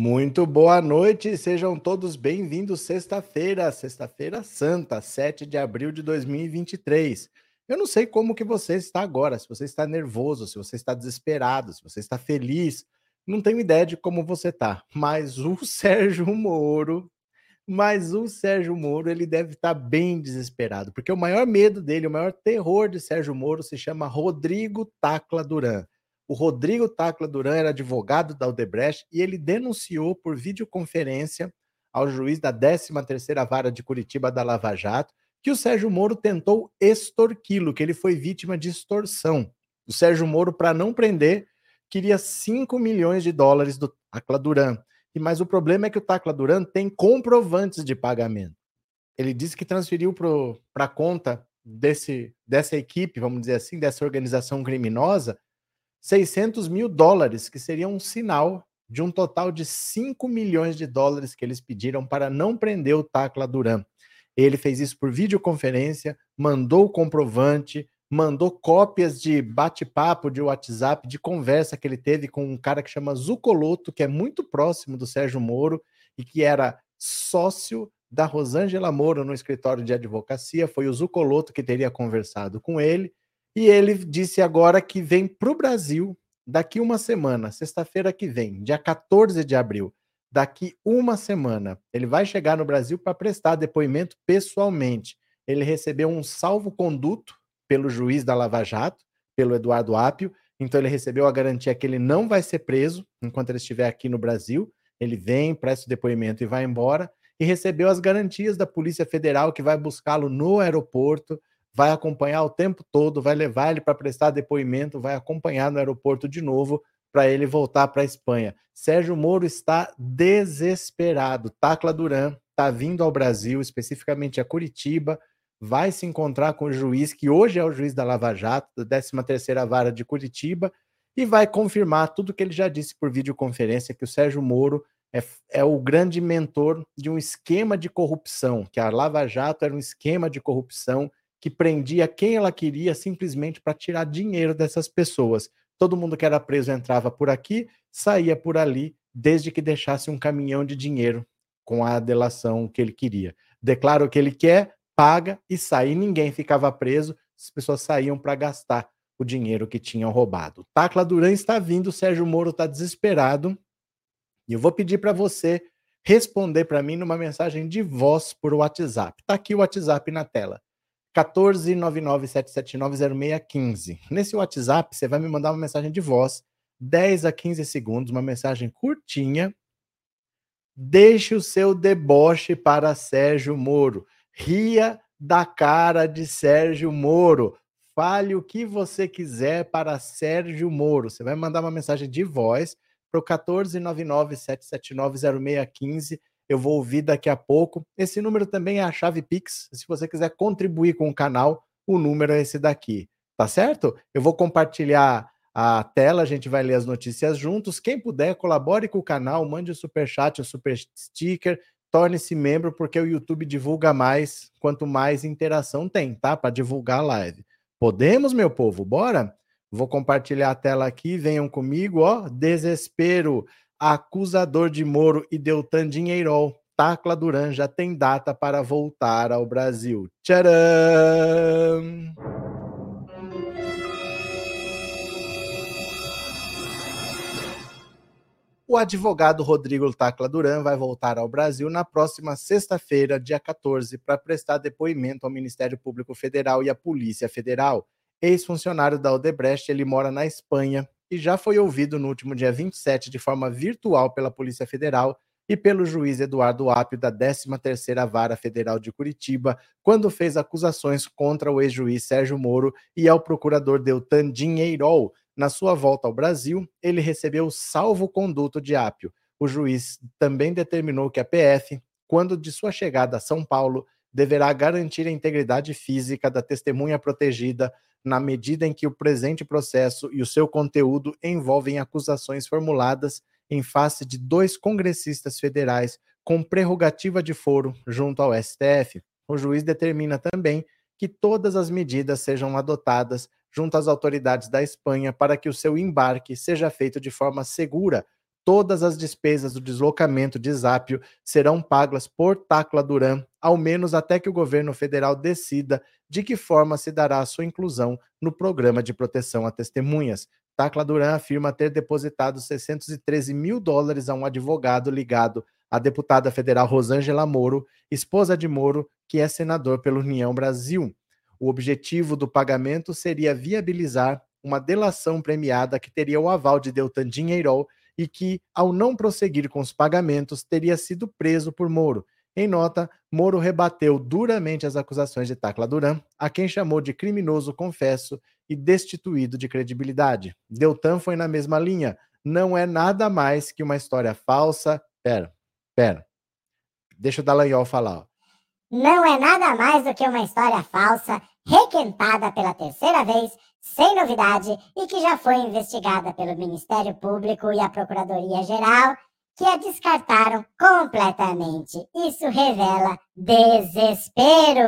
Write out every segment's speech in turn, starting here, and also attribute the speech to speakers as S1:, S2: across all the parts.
S1: Muito boa noite, sejam todos bem-vindos sexta-feira, sexta-feira santa, 7 de abril de 2023. Eu não sei como que você está agora, se você está nervoso, se você está desesperado, se você está feliz, não tenho ideia de como você está, mas o Sérgio Moro, mas o Sérgio Moro, ele deve estar bem desesperado, porque o maior medo dele, o maior terror de Sérgio Moro se chama Rodrigo Tacla Duran. O Rodrigo Tacla Duran era advogado da Odebrecht e ele denunciou por videoconferência ao juiz da 13ª Vara de Curitiba da Lava Jato que o Sérgio Moro tentou extorquí-lo, que ele foi vítima de extorsão. O Sérgio Moro, para não prender, queria 5 milhões de dólares do Tacla Duran. E mas o problema é que o Tacla Duran tem comprovantes de pagamento. Ele disse que transferiu para a conta desse, dessa equipe, vamos dizer assim, dessa organização criminosa, 600 mil dólares, que seria um sinal de um total de 5 milhões de dólares que eles pediram para não prender o Tacla Duran. Ele fez isso por videoconferência, mandou o comprovante, mandou cópias de bate-papo de WhatsApp, de conversa que ele teve com um cara que chama Zucoloto, que é muito próximo do Sérgio Moro e que era sócio da Rosângela Moro no escritório de advocacia. Foi o Zucoloto que teria conversado com ele e ele disse agora que vem para o Brasil daqui uma semana, sexta-feira que vem, dia 14 de abril. Daqui uma semana, ele vai chegar no Brasil para prestar depoimento pessoalmente. Ele recebeu um salvo-conduto pelo juiz da Lava Jato, pelo Eduardo Apio. Então, ele recebeu a garantia que ele não vai ser preso enquanto ele estiver aqui no Brasil. Ele vem, presta o depoimento e vai embora. E recebeu as garantias da Polícia Federal que vai buscá-lo no aeroporto, vai acompanhar o tempo todo, vai levar ele para prestar depoimento, vai acompanhar no aeroporto de novo para ele voltar para a Espanha. Sérgio Moro está desesperado. Tacla Duran está vindo ao Brasil, especificamente a Curitiba, vai se encontrar com o juiz, que hoje é o juiz da Lava Jato, da 13ª Vara de Curitiba, e vai confirmar tudo que ele já disse por videoconferência, que o Sérgio Moro é, é o grande mentor de um esquema de corrupção, que a Lava Jato era um esquema de corrupção que prendia quem ela queria simplesmente para tirar dinheiro dessas pessoas. Todo mundo que era preso entrava por aqui, saía por ali, desde que deixasse um caminhão de dinheiro com a delação que ele queria. Declara o que ele quer, paga e sai. E ninguém ficava preso, as pessoas saíam para gastar o dinheiro que tinham roubado. Tacla Duran está vindo, Sérgio Moro está desesperado. E eu vou pedir para você responder para mim numa mensagem de voz por WhatsApp. Está aqui o WhatsApp na tela. 14997790615. Nesse WhatsApp, você vai me mandar uma mensagem de voz, 10 a 15 segundos, uma mensagem curtinha. Deixe o seu deboche para Sérgio Moro. Ria da cara de Sérgio Moro. Fale o que você quiser para Sérgio Moro. Você vai mandar uma mensagem de voz para o 14997790615 eu vou ouvir daqui a pouco. Esse número também é a chave Pix. Se você quiser contribuir com o canal, o número é esse daqui, tá certo? Eu vou compartilhar a tela, a gente vai ler as notícias juntos. Quem puder, colabore com o canal, mande o super chat, o super sticker, torne-se membro, porque o YouTube divulga mais quanto mais interação tem, tá? Para divulgar a live. Podemos, meu povo? Bora? Vou compartilhar a tela aqui, venham comigo, ó. Desespero acusador de Moro e Deltan Dinheirol, Tacla Duran já tem data para voltar ao Brasil. Tcharam! O advogado Rodrigo Tacla Duran vai voltar ao Brasil na próxima sexta-feira, dia 14, para prestar depoimento ao Ministério Público Federal e à Polícia Federal. Ex-funcionário da Odebrecht, ele mora na Espanha e já foi ouvido no último dia 27 de forma virtual pela Polícia Federal e pelo juiz Eduardo Apio da 13ª Vara Federal de Curitiba, quando fez acusações contra o ex-juiz Sérgio Moro e ao procurador Deltan Dinheirol. Na sua volta ao Brasil, ele recebeu salvo-conduto de Apio. O juiz também determinou que a PF, quando de sua chegada a São Paulo, deverá garantir a integridade física da testemunha protegida na medida em que o presente processo e o seu conteúdo envolvem acusações formuladas em face de dois congressistas federais com prerrogativa de foro junto ao STF. O juiz determina também que todas as medidas sejam adotadas junto às autoridades da Espanha para que o seu embarque seja feito de forma segura. Todas as despesas do deslocamento de Zápio serão pagas por Tacla Duran, ao menos até que o governo federal decida de que forma se dará a sua inclusão no programa de proteção a testemunhas. Tacla Duran afirma ter depositado 613 mil dólares a um advogado ligado à deputada federal Rosângela Moro, esposa de Moro, que é senador pela União Brasil. O objetivo do pagamento seria viabilizar uma delação premiada que teria o aval de Deltan Dinheirol e que, ao não prosseguir com os pagamentos, teria sido preso por Moro. Em nota, Moro rebateu duramente as acusações de Tacla Duran, a quem chamou de criminoso confesso e destituído de credibilidade. Deltan foi na mesma linha. Não é nada mais que uma história falsa. Pera, pera. Deixa o Dallagnol falar. Ó.
S2: Não é nada mais do que uma história falsa, requentada pela terceira vez, sem novidade e que já foi investigada pelo Ministério Público e a Procuradoria-Geral que a descartaram completamente. Isso revela desespero.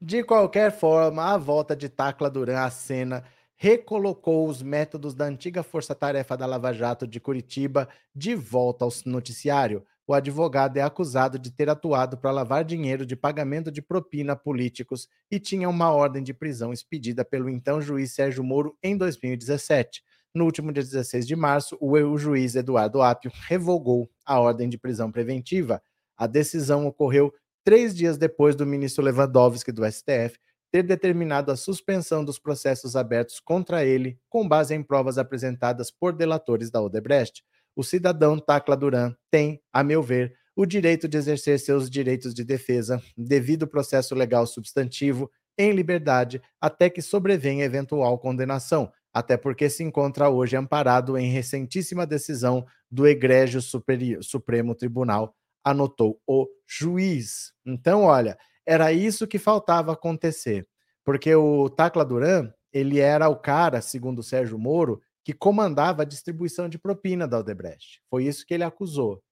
S1: De qualquer forma, a volta de Tacla Duran à cena recolocou os métodos da antiga força-tarefa da Lava Jato de Curitiba de volta ao noticiário, o advogado é acusado de ter atuado para lavar dinheiro de pagamento de propina a políticos e tinha uma ordem de prisão expedida pelo então juiz Sérgio Moro em 2017. No último dia 16 de março, o juiz Eduardo Apio revogou a ordem de prisão preventiva. A decisão ocorreu três dias depois do ministro Lewandowski do STF ter determinado a suspensão dos processos abertos contra ele, com base em provas apresentadas por delatores da Odebrecht o cidadão Tacla Duran tem, a meu ver, o direito de exercer seus direitos de defesa, devido processo legal substantivo, em liberdade, até que sobrevenha eventual condenação, até porque se encontra hoje amparado em recentíssima decisão do Egrégio Supremo Tribunal, anotou o juiz. Então, olha, era isso que faltava acontecer, porque o Tacla Duran, ele era o cara, segundo o Sérgio Moro, que comandava a distribuição de propina da Odebrecht. Foi isso que ele acusou.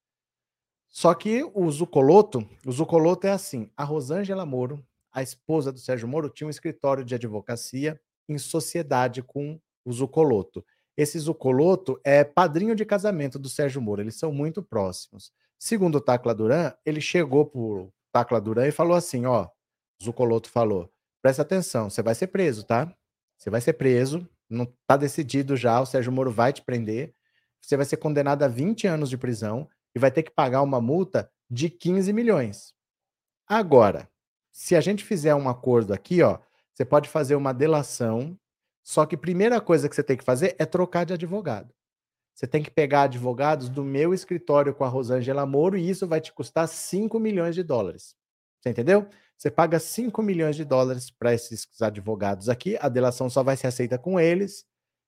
S1: Só que o Zucoloto, o Zucoloto é assim, a Rosângela Moro, a esposa do Sérgio Moro, tinha um escritório de advocacia em sociedade com o Zucoloto. Esse Zucoloto é padrinho de casamento do Sérgio Moro, eles são muito próximos. Segundo o Tacla Duran, ele chegou pro Tacla Duran e falou assim, ó, Zucoloto falou, presta atenção, você vai ser preso, tá? Você vai ser preso, não está decidido já, o Sérgio Moro vai te prender, você vai ser condenado a 20 anos de prisão e vai ter que pagar uma multa de 15 milhões. Agora, se a gente fizer um acordo aqui, ó, você pode fazer uma delação, só que a primeira coisa que você tem que fazer é trocar de advogado. Você tem que pegar advogados do meu escritório com a Rosângela Moro e isso vai te custar 5 milhões de dólares. Você entendeu? Você paga 5 milhões de dólares para esses advogados aqui, a delação só vai ser aceita com eles.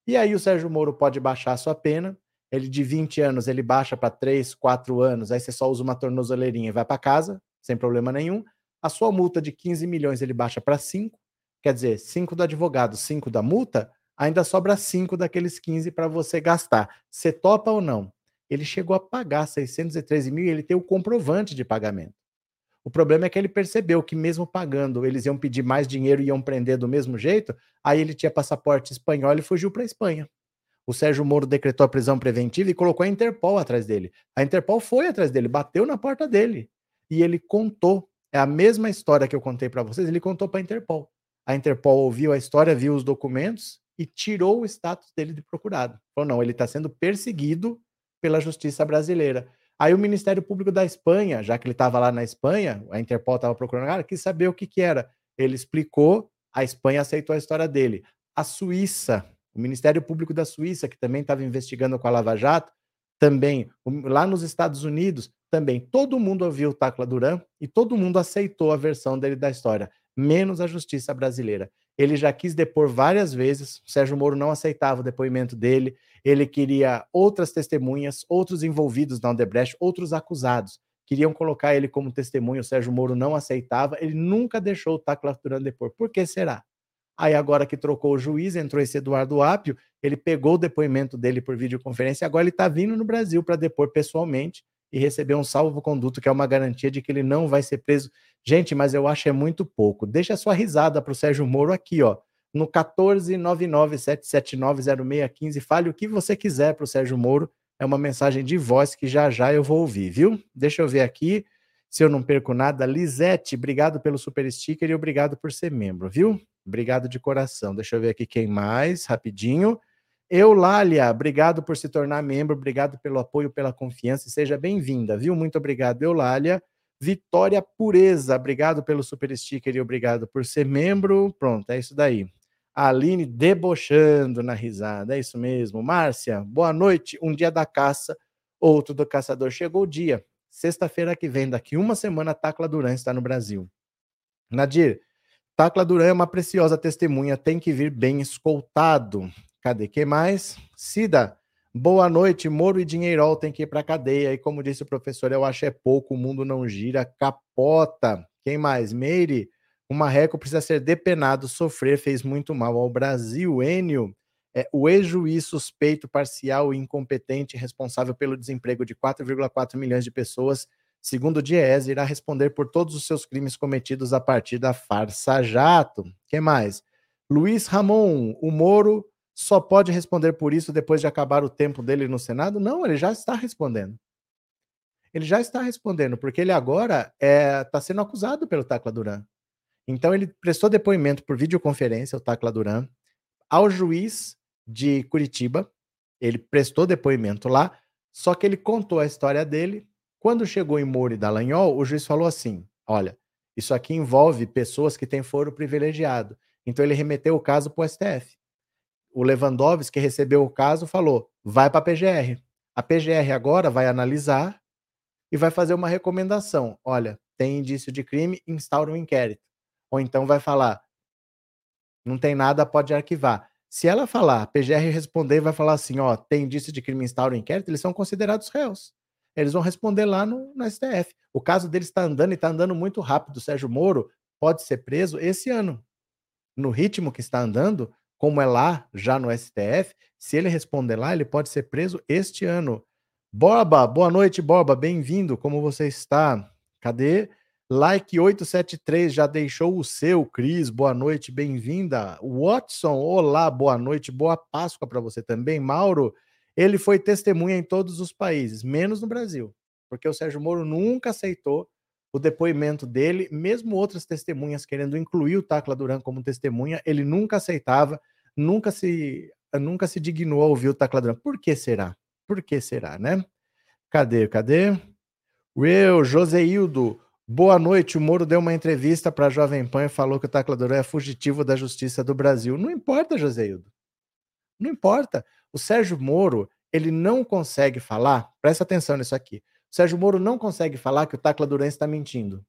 S1: E aí o Sérgio Moro pode baixar a sua pena. Ele de 20 anos, ele baixa para 3, 4 anos, aí você só usa uma tornozeleirinha e vai para casa, sem problema nenhum. A sua multa de 15 milhões ele baixa para 5, quer dizer, 5 do advogado, 5 da multa, ainda sobra 5 daqueles 15 para você gastar. Você topa ou não? Ele chegou a pagar 613 mil e ele tem o comprovante de pagamento. O problema é que ele percebeu que, mesmo pagando, eles iam pedir mais dinheiro e iam prender do mesmo jeito. Aí ele tinha passaporte espanhol e fugiu para a Espanha. O Sérgio Moro decretou a prisão preventiva e colocou a Interpol atrás dele. A Interpol foi atrás dele, bateu na porta dele. E ele contou. É a mesma história que eu contei para vocês, ele contou para a Interpol. A Interpol ouviu a história, viu os documentos e tirou o status dele de procurado. Falou: não, ele está sendo perseguido pela justiça brasileira. Aí o Ministério Público da Espanha, já que ele estava lá na Espanha, a Interpol estava procurando, cara, quis saber o que, que era. Ele explicou, a Espanha aceitou a história dele. A Suíça O Ministério Público da Suíça, que também estava investigando com a Lava Jato, também. Lá nos Estados Unidos, também. Todo mundo ouviu o Tacla Duran e todo mundo aceitou a versão dele da história, menos a justiça brasileira. Ele já quis depor várias vezes, o Sérgio Moro não aceitava o depoimento dele, ele queria outras testemunhas, outros envolvidos na Odebrecht, outros acusados queriam colocar ele como testemunho, o Sérgio Moro não aceitava, ele nunca deixou o Tacla Duran depor. Por que será? Aí agora que trocou o juiz, entrou esse Eduardo Apio, ele pegou o depoimento dele por videoconferência, agora ele está vindo no Brasil para depor pessoalmente e receber um salvo-conduto, que é uma garantia de que ele não vai ser preso. Gente, mas eu acho é muito pouco. Deixa a sua risada para o Sérgio Moro aqui, ó, no 14997790615. Fale o que você quiser para o Sérgio Moro, é uma mensagem de voz que já já eu vou ouvir, viu? Deixa eu ver aqui se eu não perco nada. Lisete, obrigado pelo super sticker e obrigado por ser membro, viu? Obrigado de coração. Deixa eu ver aqui quem mais, rapidinho. Eulália, obrigado por se tornar membro, obrigado pelo apoio, pela confiança e seja bem-vinda, viu? Muito obrigado, Eulália. Vitória Pureza, obrigado pelo super sticker e obrigado por ser membro. Pronto, é isso daí. A Aline debochando na risada, é isso mesmo. Márcia, boa noite. Um dia da caça, outro do caçador. Chegou o dia. Sexta-feira que vem, daqui uma semana, Tacla Duran está no Brasil. Nadir, Tacla Duran é uma preciosa testemunha, tem que vir bem escoltado. Cadê que mais? Cida, boa noite. Moro e Dinheirol tem que ir para cadeia. E como disse o professor, eu acho é pouco, o mundo não gira, capota. Quem mais? Meire, o marreco precisa ser depenado, sofrer fez muito mal ao Brasil. Enio, é, o ex-juiz suspeito, parcial e incompetente responsável pelo desemprego de 4,4 milhões de pessoas, segundo o Diese, irá responder por todos os seus crimes cometidos a partir da farsa jato. que mais? Luiz Ramon, o Moro só pode responder por isso depois de acabar o tempo dele no Senado? Não, ele já está respondendo. Ele já está respondendo, porque ele agora está é, tá sendo acusado pelo Tacla Duran. Então ele prestou depoimento por videoconferência, o Tacla Duran, ao juiz de Curitiba. Ele prestou depoimento lá, só que ele contou a história dele. Quando chegou em Moro e Dallagnol, o juiz falou assim: olha, isso aqui envolve pessoas que têm foro privilegiado. Então ele remeteu o caso para o STF. O Lewandowski, que recebeu o caso, falou: vai para a PGR. A PGR agora vai analisar e vai fazer uma recomendação. Olha, tem indício de crime, instaura um inquérito. Ou então vai falar, não tem nada, pode arquivar. Se ela falar, a PGR responder, vai falar assim, ó, tem indício de crime instaura o inquérito, eles são considerados réus. Eles vão responder lá no, no STF. O caso deles está andando e está andando muito rápido. O Sérgio Moro pode ser preso esse ano. No ritmo que está andando, como é lá, já no STF, se ele responder lá, ele pode ser preso este ano. Borba, boa noite, Borba, bem-vindo. Como você está? Cadê? Like 873 já deixou o seu, Cris. Boa noite, bem-vinda. Watson, olá, boa noite, boa Páscoa para você também. Mauro, ele foi testemunha em todos os países, menos no Brasil, porque o Sérgio Moro nunca aceitou o depoimento dele, mesmo outras testemunhas querendo incluir o Tacla Duran como testemunha, ele nunca aceitava, nunca se nunca se dignou a ouvir o Tacla Duran. Por que será? Por que será, né? Cadê? Cadê? Will, Joseildo, Boa noite. O Moro deu uma entrevista para a Jovem Pan e falou que o taclador é fugitivo da justiça do Brasil. Não importa, Joseildo. Não importa. O Sérgio Moro, ele não consegue falar, presta atenção nisso aqui. O Sérgio Moro não consegue falar que o Tacla Duran está mentindo.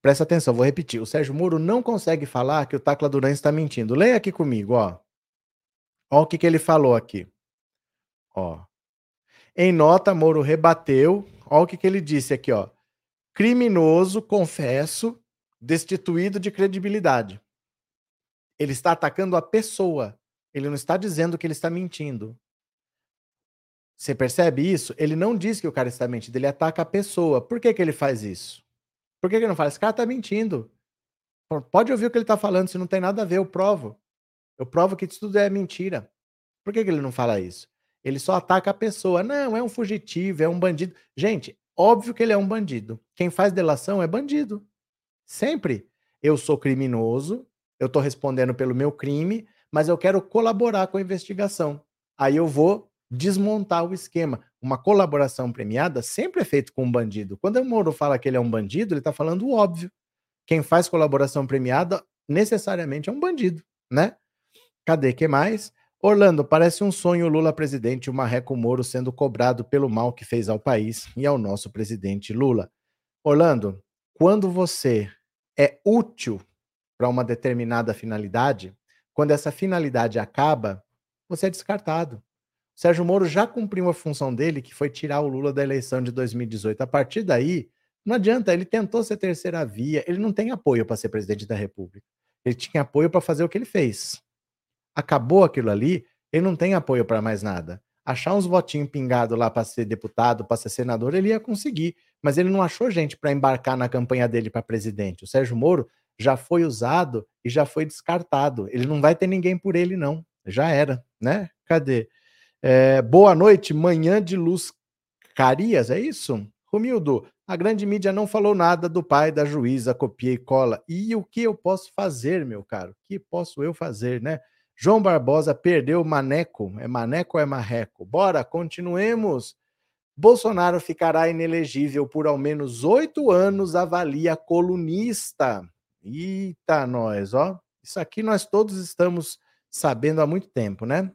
S1: Presta atenção, vou repetir. O Sérgio Moro não consegue falar que o Tacla Duran está mentindo. Leia aqui comigo, ó. Ó o que, que ele falou aqui. Ó. Em nota, Moro rebateu. Ó o que, que ele disse aqui, ó criminoso, confesso, destituído de credibilidade. Ele está atacando a pessoa. Ele não está dizendo que ele está mentindo. Você percebe isso? Ele não diz que o cara está mentindo, ele ataca a pessoa. Por que, que ele faz isso? Por que, que ele não fala? Esse cara está mentindo. Pode ouvir o que ele está falando, se não tem nada a ver, eu provo. Eu provo que isso tudo é mentira. Por que, que ele não fala isso? Ele só ataca a pessoa. Não, é um fugitivo, é um bandido. Gente, Óbvio que ele é um bandido. Quem faz delação é bandido. Sempre. Eu sou criminoso, eu estou respondendo pelo meu crime, mas eu quero colaborar com a investigação. Aí eu vou desmontar o esquema. Uma colaboração premiada sempre é feito com um bandido. Quando o Moro fala que ele é um bandido, ele está falando o óbvio. Quem faz colaboração premiada necessariamente é um bandido, né? Cadê que mais? Orlando, parece um sonho Lula presidente e o Marreco Moro sendo cobrado pelo mal que fez ao país e ao nosso presidente Lula. Orlando, quando você é útil para uma determinada finalidade, quando essa finalidade acaba, você é descartado. O Sérgio Moro já cumpriu a função dele, que foi tirar o Lula da eleição de 2018. A partir daí, não adianta, ele tentou ser terceira via, ele não tem apoio para ser presidente da República. Ele tinha apoio para fazer o que ele fez. Acabou aquilo ali, ele não tem apoio para mais nada. Achar uns votinhos pingados lá para ser deputado, para ser senador, ele ia conseguir, mas ele não achou gente para embarcar na campanha dele para presidente. O Sérgio Moro já foi usado e já foi descartado. Ele não vai ter ninguém por ele, não. Já era, né? Cadê? É, boa noite, manhã de luz Carias, é isso? Romildo, a grande mídia não falou nada do pai da juíza, copia e cola. E o que eu posso fazer, meu caro? O que posso eu fazer, né? João Barbosa perdeu Maneco. É Maneco ou é Marreco? Bora, continuemos. Bolsonaro ficará inelegível por ao menos oito anos, avalia colunista. Eita, nós, ó. Isso aqui nós todos estamos sabendo há muito tempo, né?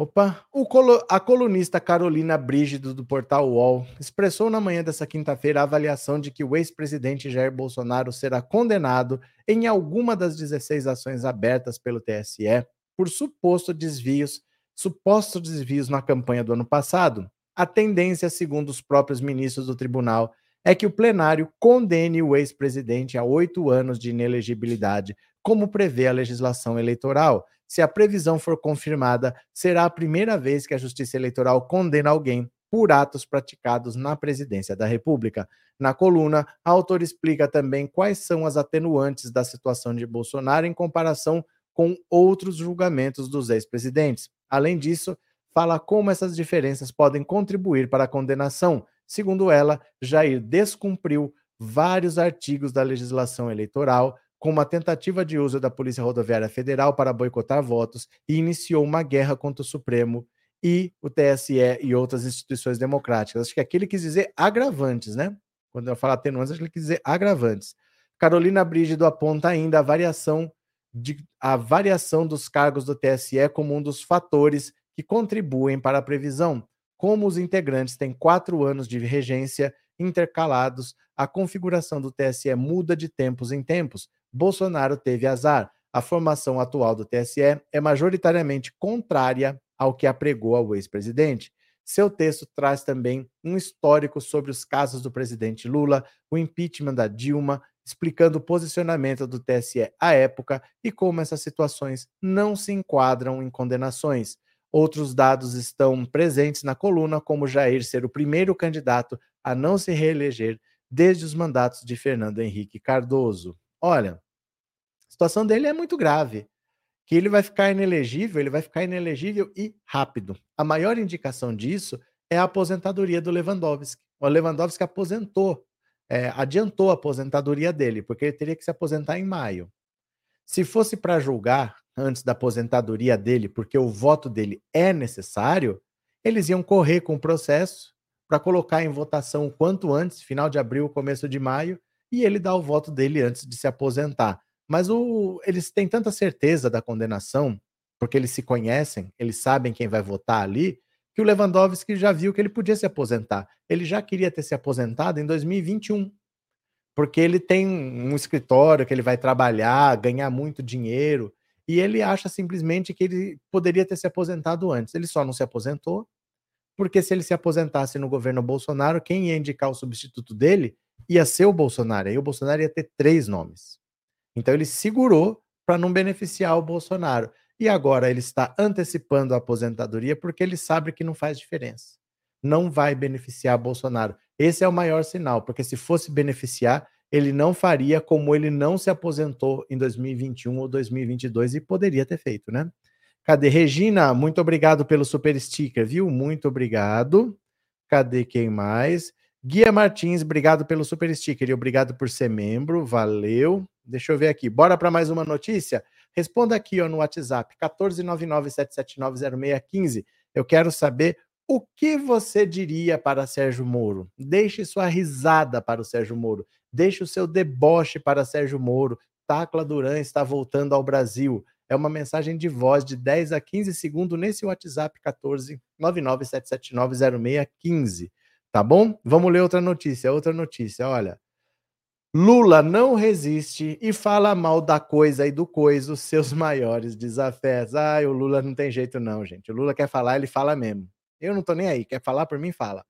S1: Opa, colo a colunista Carolina Brígido do portal UOL expressou na manhã dessa quinta-feira a avaliação de que o ex-presidente Jair Bolsonaro será condenado em alguma das 16 ações abertas pelo TSE por suposto desvios, supostos desvios na campanha do ano passado. A tendência, segundo os próprios ministros do tribunal, é que o plenário condene o ex-presidente a oito anos de inelegibilidade, como prevê a legislação eleitoral. Se a previsão for confirmada, será a primeira vez que a Justiça Eleitoral condena alguém por atos praticados na presidência da República. Na coluna, a autora explica também quais são as atenuantes da situação de Bolsonaro em comparação com outros julgamentos dos ex-presidentes. Além disso, fala como essas diferenças podem contribuir para a condenação, Segundo ela, Jair descumpriu vários artigos da legislação eleitoral, como a tentativa de uso da Polícia Rodoviária Federal para boicotar votos e iniciou uma guerra contra o Supremo e o TSE e outras instituições democráticas. Acho que aqui ele quis dizer agravantes, né? Quando eu falo atenuantes, acho que ele quis dizer agravantes. Carolina Brígido aponta ainda a variação, de, a variação dos cargos do TSE como um dos fatores que contribuem para a previsão. Como os integrantes têm quatro anos de regência intercalados, a configuração do TSE muda de tempos em tempos. Bolsonaro teve azar. A formação atual do TSE é majoritariamente contrária ao que apregou ao ex-presidente. Seu texto traz também um histórico sobre os casos do presidente Lula, o impeachment da Dilma, explicando o posicionamento do TSE à época e como essas situações não se enquadram em condenações. Outros dados estão presentes na coluna, como Jair ser o primeiro candidato a não se reeleger desde os mandatos de Fernando Henrique Cardoso. Olha, a situação dele é muito grave. Que ele vai ficar inelegível, ele vai ficar inelegível e rápido. A maior indicação disso é a aposentadoria do Lewandowski. O Lewandowski aposentou, é, adiantou a aposentadoria dele, porque ele teria que se aposentar em maio. Se fosse para julgar antes da aposentadoria dele, porque o voto dele é necessário, eles iam correr com o processo para colocar em votação o quanto antes, final de abril, começo de maio, e ele dá o voto dele antes de se aposentar. Mas o, eles têm tanta certeza da condenação, porque eles se conhecem, eles sabem quem vai votar ali, que o Lewandowski já viu que ele podia se aposentar. Ele já queria ter se aposentado em 2021, porque ele tem um escritório que ele vai trabalhar, ganhar muito dinheiro, e ele acha simplesmente que ele poderia ter se aposentado antes. Ele só não se aposentou, porque se ele se aposentasse no governo Bolsonaro, quem ia indicar o substituto dele ia ser o Bolsonaro. Aí o Bolsonaro ia ter três nomes. Então ele segurou para não beneficiar o Bolsonaro. E agora ele está antecipando a aposentadoria porque ele sabe que não faz diferença. Não vai beneficiar Bolsonaro. Esse é o maior sinal, porque se fosse beneficiar, ele não faria como ele não se aposentou em 2021 ou 2022 e poderia ter feito, né? Cadê Regina? Muito obrigado pelo super sticker, viu? Muito obrigado. Cadê quem mais? Guia Martins, obrigado pelo super sticker e obrigado por ser membro. Valeu. Deixa eu ver aqui. Bora para mais uma notícia? Responda aqui ó, no WhatsApp 14997790615. Eu quero saber o que você diria para Sérgio Moro? Deixe sua risada para o Sérgio Moro. Deixe o seu deboche para Sérgio Moro. Tacla Duran está voltando ao Brasil. é uma mensagem de voz de 10 a 15 segundos nesse WhatsApp 14 997790615. Tá bom? Vamos ler outra notícia. Outra notícia, olha. Lula não resiste e fala mal da coisa e do coiso, seus maiores desafios. Ai, o Lula não tem jeito, não, gente. O Lula quer falar, ele fala mesmo. Eu não tô nem aí. Quer falar por mim? Fala.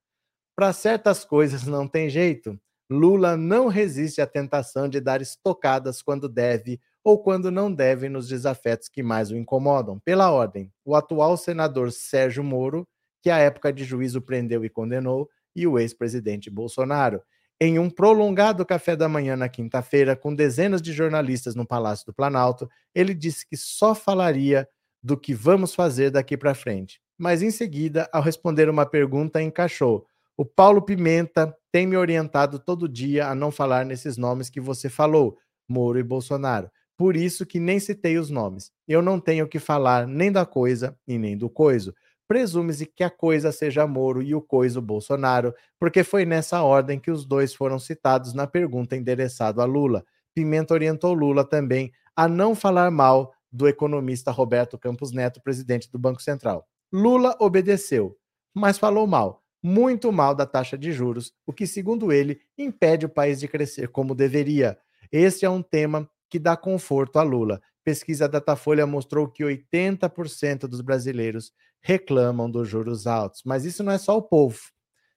S1: Para certas coisas não tem jeito. Lula não resiste à tentação de dar estocadas quando deve ou quando não deve nos desafetos que mais o incomodam. Pela ordem, o atual senador Sérgio Moro, que à época de juízo prendeu e condenou, e o ex-presidente Bolsonaro. Em um prolongado café da manhã na quinta-feira, com dezenas de jornalistas no Palácio do Planalto, ele disse que só falaria do que vamos fazer daqui para frente. Mas em seguida, ao responder uma pergunta, encaixou: O Paulo Pimenta tem me orientado todo dia a não falar nesses nomes que você falou, Moro e Bolsonaro. Por isso que nem citei os nomes. Eu não tenho que falar nem da coisa e nem do coiso presume-se que a coisa seja Moro e o coiso Bolsonaro, porque foi nessa ordem que os dois foram citados na pergunta endereçada a Lula. Pimenta orientou Lula também a não falar mal do economista Roberto Campos Neto, presidente do Banco Central. Lula obedeceu, mas falou mal, muito mal da taxa de juros, o que, segundo ele, impede o país de crescer como deveria. Este é um tema que dá conforto a Lula. Pesquisa Datafolha mostrou que 80% dos brasileiros reclamam dos juros altos. Mas isso não é só o povo,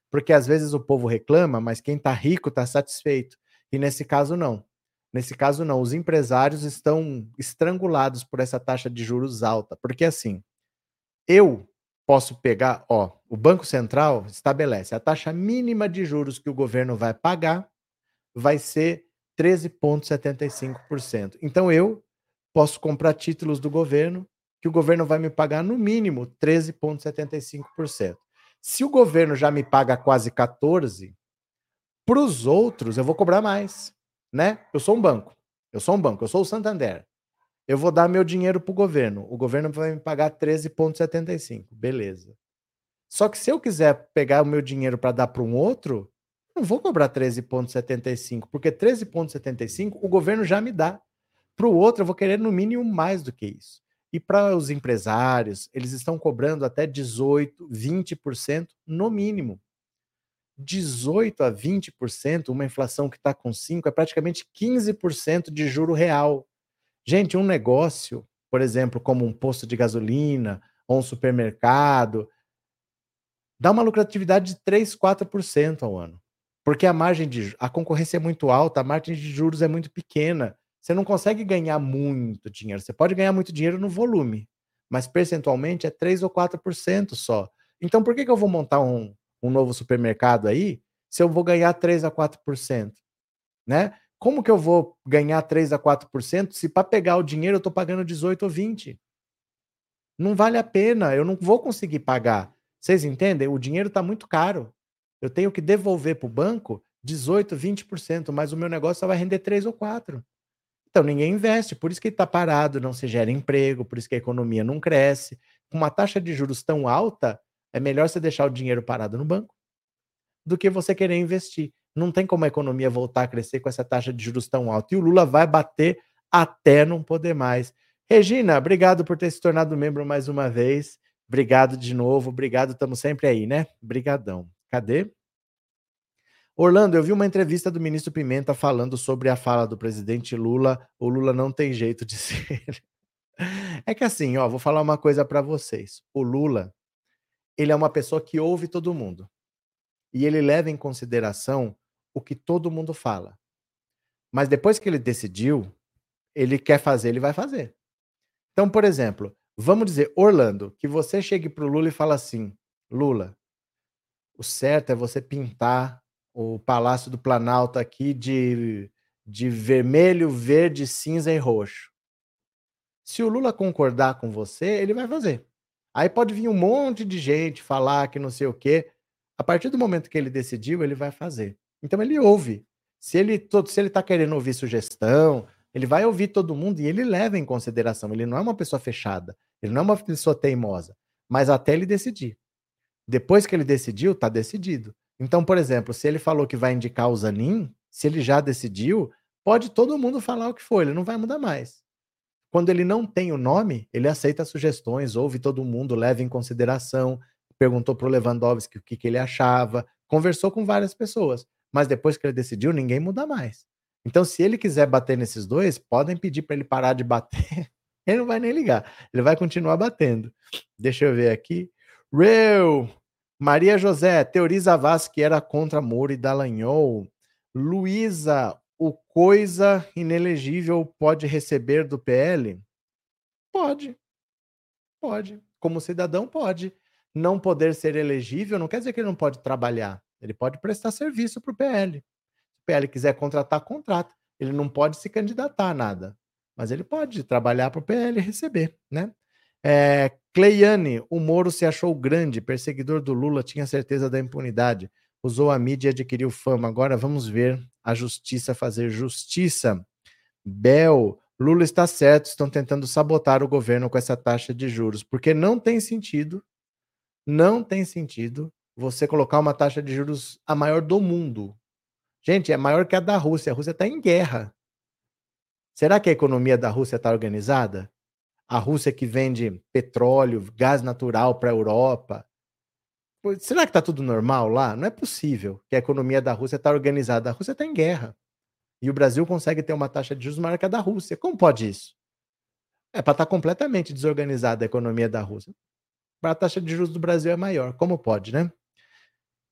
S1: porque às vezes o povo reclama, mas quem está rico está satisfeito. E nesse caso, não. Nesse caso, não. Os empresários estão estrangulados por essa taxa de juros alta. Porque assim, eu posso pegar, ó, o Banco Central estabelece a taxa mínima de juros que o governo vai pagar vai ser 13,75%. Então eu posso comprar títulos do governo que o governo vai me pagar no mínimo 13,75%. Se o governo já me paga quase 14%, para os outros eu vou cobrar mais, né? Eu sou um banco, eu sou um banco, eu sou o Santander. Eu vou dar meu dinheiro para o governo, o governo vai me pagar 13,75%, beleza. Só que se eu quiser pegar o meu dinheiro para dar para um outro, não vou cobrar 13,75, porque 13,75 o governo já me dá. Para o outro, eu vou querer no mínimo mais do que isso. E para os empresários, eles estão cobrando até 18, 20% no mínimo. 18 a 20%, uma inflação que está com 5, é praticamente 15% de juro real. Gente, um negócio, por exemplo, como um posto de gasolina ou um supermercado, dá uma lucratividade de 3, 4% ao ano. Porque a margem de a concorrência é muito alta, a margem de juros é muito pequena. Você não consegue ganhar muito dinheiro. Você pode ganhar muito dinheiro no volume, mas percentualmente é 3 ou 4% só. Então, por que, que eu vou montar um, um novo supermercado aí se eu vou ganhar 3 a 4%? Né? Como que eu vou ganhar 3 a 4% se para pegar o dinheiro eu estou pagando 18 ou 20? Não vale a pena, eu não vou conseguir pagar. Vocês entendem? O dinheiro está muito caro. Eu tenho que devolver para o banco 18, 20%, mas o meu negócio só vai render 3 ou 4%. Então ninguém investe, por isso que está parado, não se gera emprego, por isso que a economia não cresce. Com uma taxa de juros tão alta, é melhor você deixar o dinheiro parado no banco do que você querer investir. Não tem como a economia voltar a crescer com essa taxa de juros tão alta. E o Lula vai bater até não poder mais. Regina, obrigado por ter se tornado membro mais uma vez. Obrigado de novo, obrigado, estamos sempre aí, né? Brigadão. Cadê? Orlando, eu vi uma entrevista do ministro Pimenta falando sobre a fala do presidente Lula. O Lula não tem jeito de ser. É que assim, ó, vou falar uma coisa para vocês. O Lula, ele é uma pessoa que ouve todo mundo. E ele leva em consideração o que todo mundo fala. Mas depois que ele decidiu, ele quer fazer, ele vai fazer. Então, por exemplo, vamos dizer, Orlando, que você chegue para o Lula e fala assim: Lula, o certo é você pintar o Palácio do Planalto aqui de, de vermelho, verde, cinza e roxo. Se o Lula concordar com você, ele vai fazer. Aí pode vir um monte de gente falar que não sei o quê. A partir do momento que ele decidiu, ele vai fazer. Então ele ouve. Se ele se ele está querendo ouvir sugestão, ele vai ouvir todo mundo e ele leva em consideração. Ele não é uma pessoa fechada, ele não é uma pessoa teimosa, mas até ele decidir. Depois que ele decidiu, está decidido. Então, por exemplo, se ele falou que vai indicar o Zanin, se ele já decidiu, pode todo mundo falar o que for, ele não vai mudar mais. Quando ele não tem o nome, ele aceita sugestões, ouve todo mundo, leva em consideração, perguntou para o Lewandowski o que, que ele achava, conversou com várias pessoas. Mas depois que ele decidiu, ninguém muda mais. Então, se ele quiser bater nesses dois, podem pedir para ele parar de bater. ele não vai nem ligar. Ele vai continuar batendo. Deixa eu ver aqui. Real. Maria José, teoriza Vaz que era contra Moro e Dallagnol. Luísa, o coisa inelegível pode receber do PL? Pode. Pode. Como cidadão, pode. Não poder ser elegível não quer dizer que ele não pode trabalhar. Ele pode prestar serviço para o PL. Se o PL quiser contratar, contrata. Ele não pode se candidatar a nada. Mas ele pode trabalhar para o PL e receber, né? É, Cleiane, o Moro se achou grande, perseguidor do Lula, tinha certeza da impunidade, usou a mídia e adquiriu fama. Agora vamos ver a justiça fazer justiça. Bel, Lula está certo, estão tentando sabotar o governo com essa taxa de juros, porque não tem sentido, não tem sentido você colocar uma taxa de juros a maior do mundo. Gente, é maior que a da Rússia. A Rússia está em guerra. Será que a economia da Rússia está organizada? A Rússia que vende petróleo, gás natural para a Europa. Será que está tudo normal lá? Não é possível que a economia da Rússia está organizada. A Rússia está em guerra. E o Brasil consegue ter uma taxa de juros maior que a da Rússia. Como pode isso? É para estar tá completamente desorganizada a economia da Rússia. A taxa de juros do Brasil é maior. Como pode, né?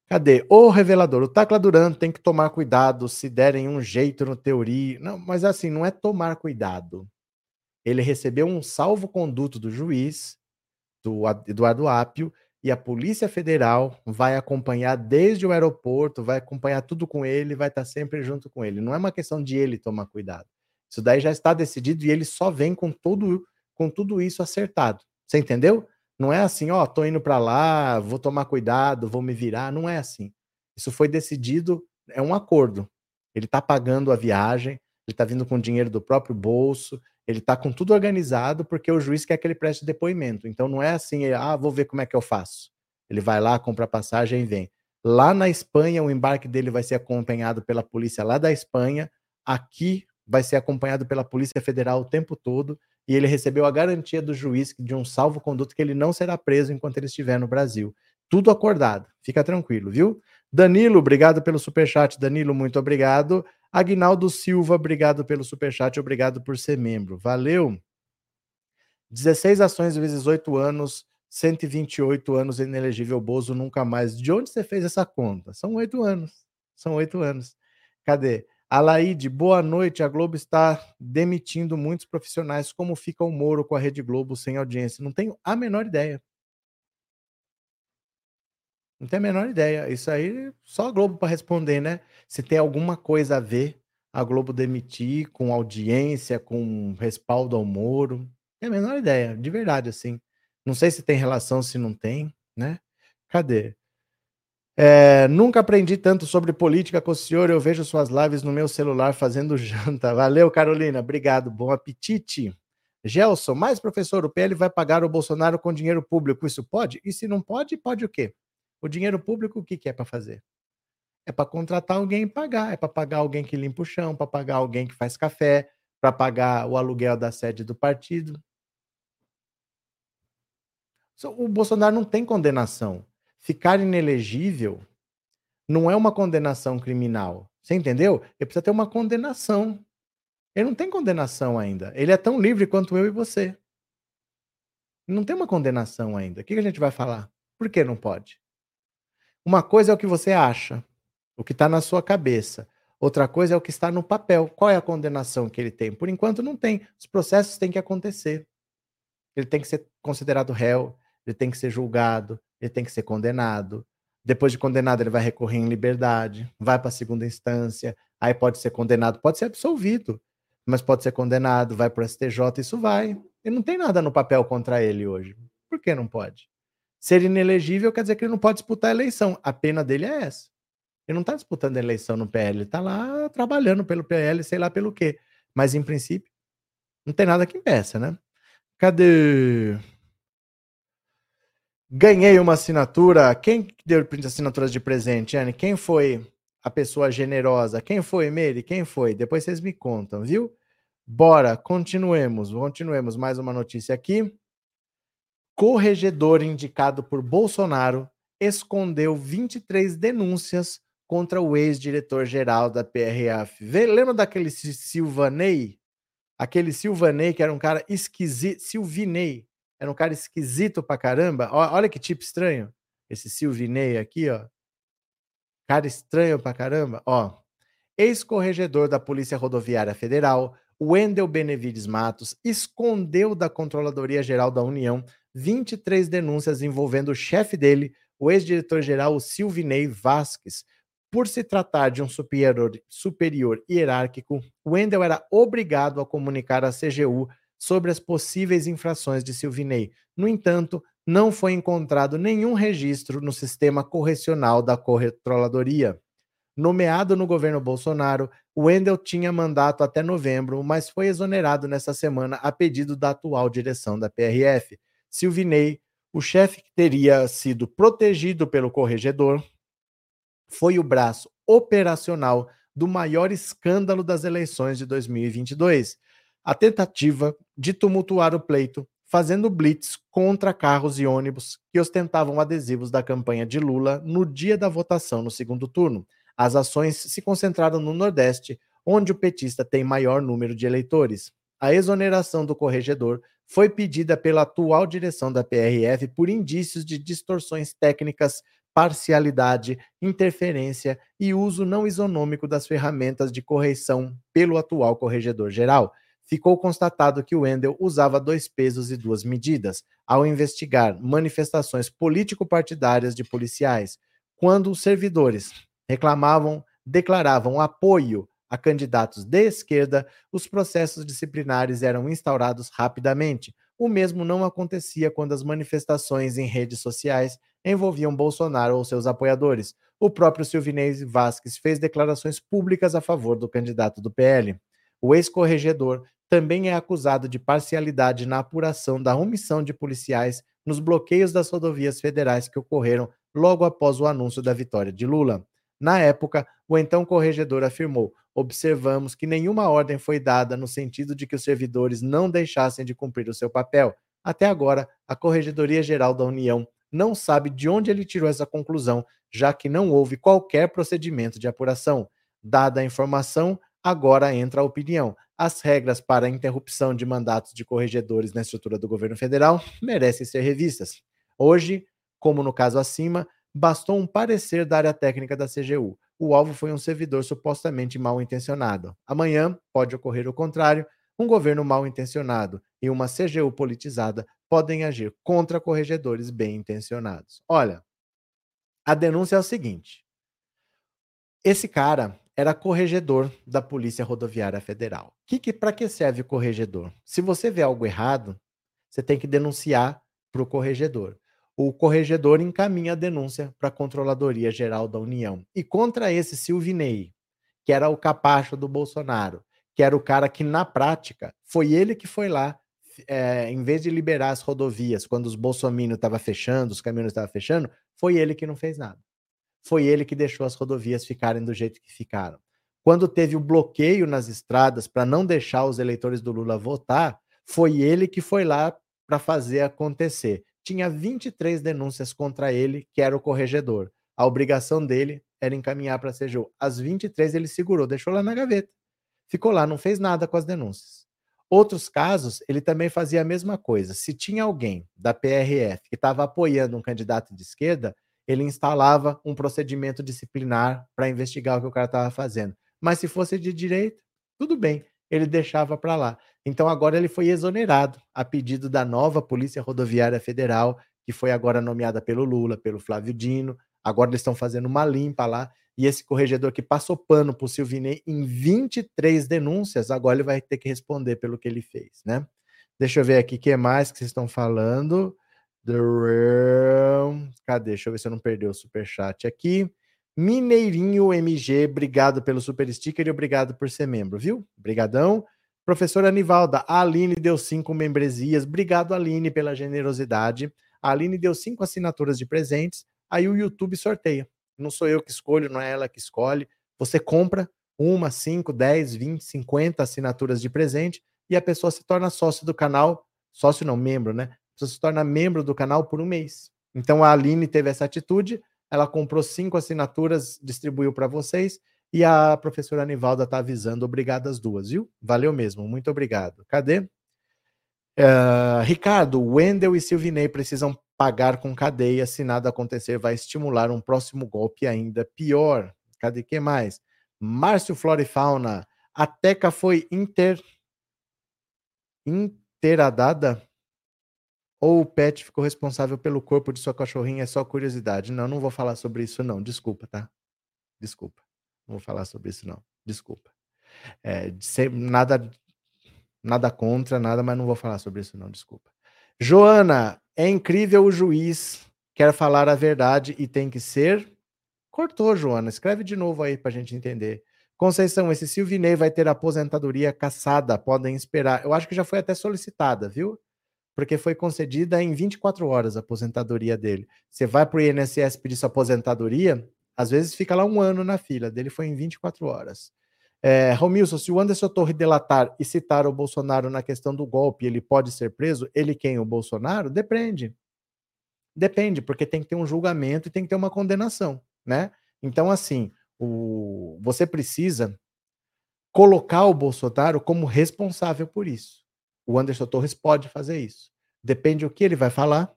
S1: Cadê? O revelador. O Tacla Duran tem que tomar cuidado se derem um jeito no teoria. Não, mas assim, não é tomar cuidado. Ele recebeu um salvo-conduto do juiz, do Eduardo Apio, e a Polícia Federal vai acompanhar desde o aeroporto, vai acompanhar tudo com ele, vai estar sempre junto com ele. Não é uma questão de ele tomar cuidado. Isso daí já está decidido e ele só vem com tudo, com tudo isso acertado. Você entendeu? Não é assim, ó, tô indo para lá, vou tomar cuidado, vou me virar. Não é assim. Isso foi decidido, é um acordo. Ele está pagando a viagem, ele está vindo com dinheiro do próprio bolso, ele está com tudo organizado porque o juiz quer que ele preste depoimento. Então não é assim, ah, vou ver como é que eu faço. Ele vai lá, compra passagem e vem. Lá na Espanha, o embarque dele vai ser acompanhado pela polícia lá da Espanha. Aqui vai ser acompanhado pela Polícia Federal o tempo todo e ele recebeu a garantia do juiz de um salvo-conduto que ele não será preso enquanto ele estiver no Brasil. Tudo acordado. Fica tranquilo, viu? Danilo, obrigado pelo superchat. Danilo, muito obrigado. Agnaldo Silva, obrigado pelo superchat, obrigado por ser membro. Valeu. 16 ações vezes 8 anos, 128 anos inelegível Bozo nunca mais. De onde você fez essa conta? São oito anos. São oito anos. Cadê? Alaide, boa noite. A Globo está demitindo muitos profissionais. Como fica o Moro com a Rede Globo sem audiência? Não tenho a menor ideia. Não tenho a menor ideia. Isso aí só a Globo para responder, né? Se tem alguma coisa a ver a Globo demitir com audiência, com respaldo ao Moro. Tenho a menor ideia, de verdade, assim. Não sei se tem relação, se não tem, né? Cadê? É, nunca aprendi tanto sobre política com o senhor. Eu vejo suas lives no meu celular fazendo janta. Valeu, Carolina. Obrigado. Bom apetite. Gelson, mais professor, o PL vai pagar o Bolsonaro com dinheiro público. Isso pode? E se não pode, pode o quê? O dinheiro público, o que, que é para fazer? É para contratar alguém e pagar. É para pagar alguém que limpa o chão, para pagar alguém que faz café, para pagar o aluguel da sede do partido. O Bolsonaro não tem condenação ficar inelegível não é uma condenação criminal. Você entendeu? Ele precisa ter uma condenação. Ele não tem condenação ainda. Ele é tão livre quanto eu e você. Não tem uma condenação ainda. O que a gente vai falar? Por que não pode? Uma coisa é o que você acha, o que está na sua cabeça. Outra coisa é o que está no papel. Qual é a condenação que ele tem? Por enquanto não tem. Os processos têm que acontecer. Ele tem que ser considerado réu, ele tem que ser julgado, ele tem que ser condenado. Depois de condenado, ele vai recorrer em liberdade, vai para a segunda instância, aí pode ser condenado, pode ser absolvido, mas pode ser condenado, vai para o STJ, isso vai. E não tem nada no papel contra ele hoje. Por que não pode? Ser inelegível quer dizer que ele não pode disputar a eleição. A pena dele é essa. Ele não está disputando a eleição no PL, ele está lá trabalhando pelo PL, sei lá pelo quê. Mas, em princípio, não tem nada que impeça, né? Cadê? Ganhei uma assinatura. Quem deu assinaturas de presente, Anne? Quem foi a pessoa generosa? Quem foi, Meire? Quem foi? Depois vocês me contam, viu? Bora, continuemos, continuemos. Mais uma notícia aqui. Corregedor indicado por Bolsonaro escondeu 23 denúncias contra o ex-diretor-geral da PRF. Lembra daquele Silvanei? Aquele Silvanei que era um cara esquisito. Silvinei. Era um cara esquisito pra caramba. Olha que tipo estranho. Esse Silvinei aqui, ó. Cara estranho pra caramba. Ó. Ex-corregedor da Polícia Rodoviária Federal, Wendel Benevides Matos, escondeu da Controladoria Geral da União 23 denúncias envolvendo o chefe dele, o ex-diretor-geral Silvinei Vasques, por se tratar de um superior, superior hierárquico, Wendel era obrigado a comunicar à CGU sobre as possíveis infrações de Silvinei. No entanto, não foi encontrado nenhum registro no sistema correcional da Controladoria. Nomeado no governo Bolsonaro, Wendel tinha mandato até novembro, mas foi exonerado nessa semana a pedido da atual direção da PRF. Silvinei, o chefe que teria sido protegido pelo corregedor, foi o braço operacional do maior escândalo das eleições de 2022, a tentativa de tumultuar o pleito, fazendo blitz contra carros e ônibus que ostentavam adesivos da campanha de Lula no dia da votação no segundo turno. As ações se concentraram no Nordeste, onde o petista tem maior número de eleitores. A exoneração do corregedor foi pedida pela atual direção da PRF por indícios de distorções técnicas parcialidade, interferência e uso não isonômico das ferramentas de correção pelo atual corregedor geral. Ficou constatado que o Wendel usava dois pesos e duas medidas ao investigar manifestações político-partidárias de policiais, quando os servidores reclamavam, declaravam apoio a candidatos de esquerda, os processos disciplinares eram instaurados rapidamente. O mesmo não acontecia quando as manifestações em redes sociais envolviam Bolsonaro ou seus apoiadores. O próprio Silvinei Vasques fez declarações públicas a favor do candidato do PL. O ex-corregedor também é acusado de parcialidade na apuração da omissão de policiais nos bloqueios das rodovias federais que ocorreram logo após o anúncio da vitória de Lula. Na época, o então corregedor afirmou: observamos que nenhuma ordem foi dada no sentido de que os servidores não deixassem de cumprir o seu papel. Até agora, a Corregedoria Geral da União não sabe de onde ele tirou essa conclusão, já que não houve qualquer procedimento de apuração. Dada a informação, agora entra a opinião. As regras para a interrupção de mandatos de corregedores na estrutura do governo federal merecem ser revistas. Hoje, como no caso acima, bastou um parecer da área técnica da CGU. O alvo foi um servidor supostamente mal intencionado. Amanhã pode ocorrer o contrário, um governo mal intencionado e uma CGU politizada podem agir contra corregedores bem intencionados. Olha, a denúncia é o seguinte: esse cara era corregedor da Polícia Rodoviária Federal. Que, que para que serve o corregedor? Se você vê algo errado, você tem que denunciar para o corregedor. O corregedor encaminha a denúncia para a Controladoria Geral da União. E contra esse Silvinei, que era o capacho do Bolsonaro, que era o cara que, na prática, foi ele que foi lá é, em vez de liberar as rodovias quando os bolsominions estavam fechando, os caminhões estavam fechando, foi ele que não fez nada. Foi ele que deixou as rodovias ficarem do jeito que ficaram. Quando teve o bloqueio nas estradas para não deixar os eleitores do Lula votar, foi ele que foi lá para fazer acontecer. Tinha 23 denúncias contra ele, que era o corregedor. A obrigação dele era encaminhar para a CGU. As 23 ele segurou, deixou lá na gaveta. Ficou lá, não fez nada com as denúncias. Outros casos, ele também fazia a mesma coisa. Se tinha alguém da PRF que estava apoiando um candidato de esquerda, ele instalava um procedimento disciplinar para investigar o que o cara estava fazendo. Mas se fosse de direita, tudo bem, ele deixava para lá. Então agora ele foi exonerado a pedido da nova Polícia Rodoviária Federal, que foi agora nomeada pelo Lula, pelo Flávio Dino. Agora eles estão fazendo uma limpa lá e esse corregedor que passou pano para o Silvinei em 23 denúncias, agora ele vai ter que responder pelo que ele fez, né? Deixa eu ver aqui o que mais que vocês estão falando. Cadê? Deixa eu ver se eu não perdi o superchat aqui. Mineirinho MG, obrigado pelo super sticker e obrigado por ser membro, viu? Obrigadão. Professora Anivalda, a Aline deu cinco membresias. Obrigado, Aline, pela generosidade. A Aline deu cinco assinaturas de presentes. Aí o YouTube sorteia. Não sou eu que escolho, não é ela que escolhe. Você compra uma, cinco, dez, vinte, cinquenta assinaturas de presente e a pessoa se torna sócio do canal, sócio não, membro, né? A pessoa se torna membro do canal por um mês. Então a Aline teve essa atitude, ela comprou cinco assinaturas, distribuiu para vocês e a professora Anivalda está avisando, obrigado as duas, viu? Valeu mesmo, muito obrigado. Cadê? Uh, Ricardo, Wendel e Silvinei precisam pagar com cadeia. Se nada acontecer, vai estimular um próximo golpe ainda pior. Cadê que mais? Márcio Flora e Fauna. A Teca foi inter... interadada? Ou o pet ficou responsável pelo corpo de sua cachorrinha? É só curiosidade. Não, não vou falar sobre isso, não. Desculpa, tá? Desculpa. Não vou falar sobre isso, não. Desculpa. É, nada, nada contra, nada, mas não vou falar sobre isso, não. Desculpa. Joana, é incrível o juiz quer falar a verdade e tem que ser. Cortou, Joana. Escreve de novo aí para a gente entender. Conceição, esse Silvinei vai ter aposentadoria caçada, podem esperar. Eu acho que já foi até solicitada, viu? Porque foi concedida em 24 horas a aposentadoria dele. Você vai para o INSS pedir sua aposentadoria, às vezes fica lá um ano na fila, dele foi em 24 horas. É, Romilson, se o Anderson Torre delatar e citar o Bolsonaro na questão do golpe, ele pode ser preso? Ele quem? O Bolsonaro? Depende. Depende, porque tem que ter um julgamento e tem que ter uma condenação, né? Então, assim, o... você precisa colocar o Bolsonaro como responsável por isso. O Anderson Torres pode fazer isso. Depende do que ele vai falar,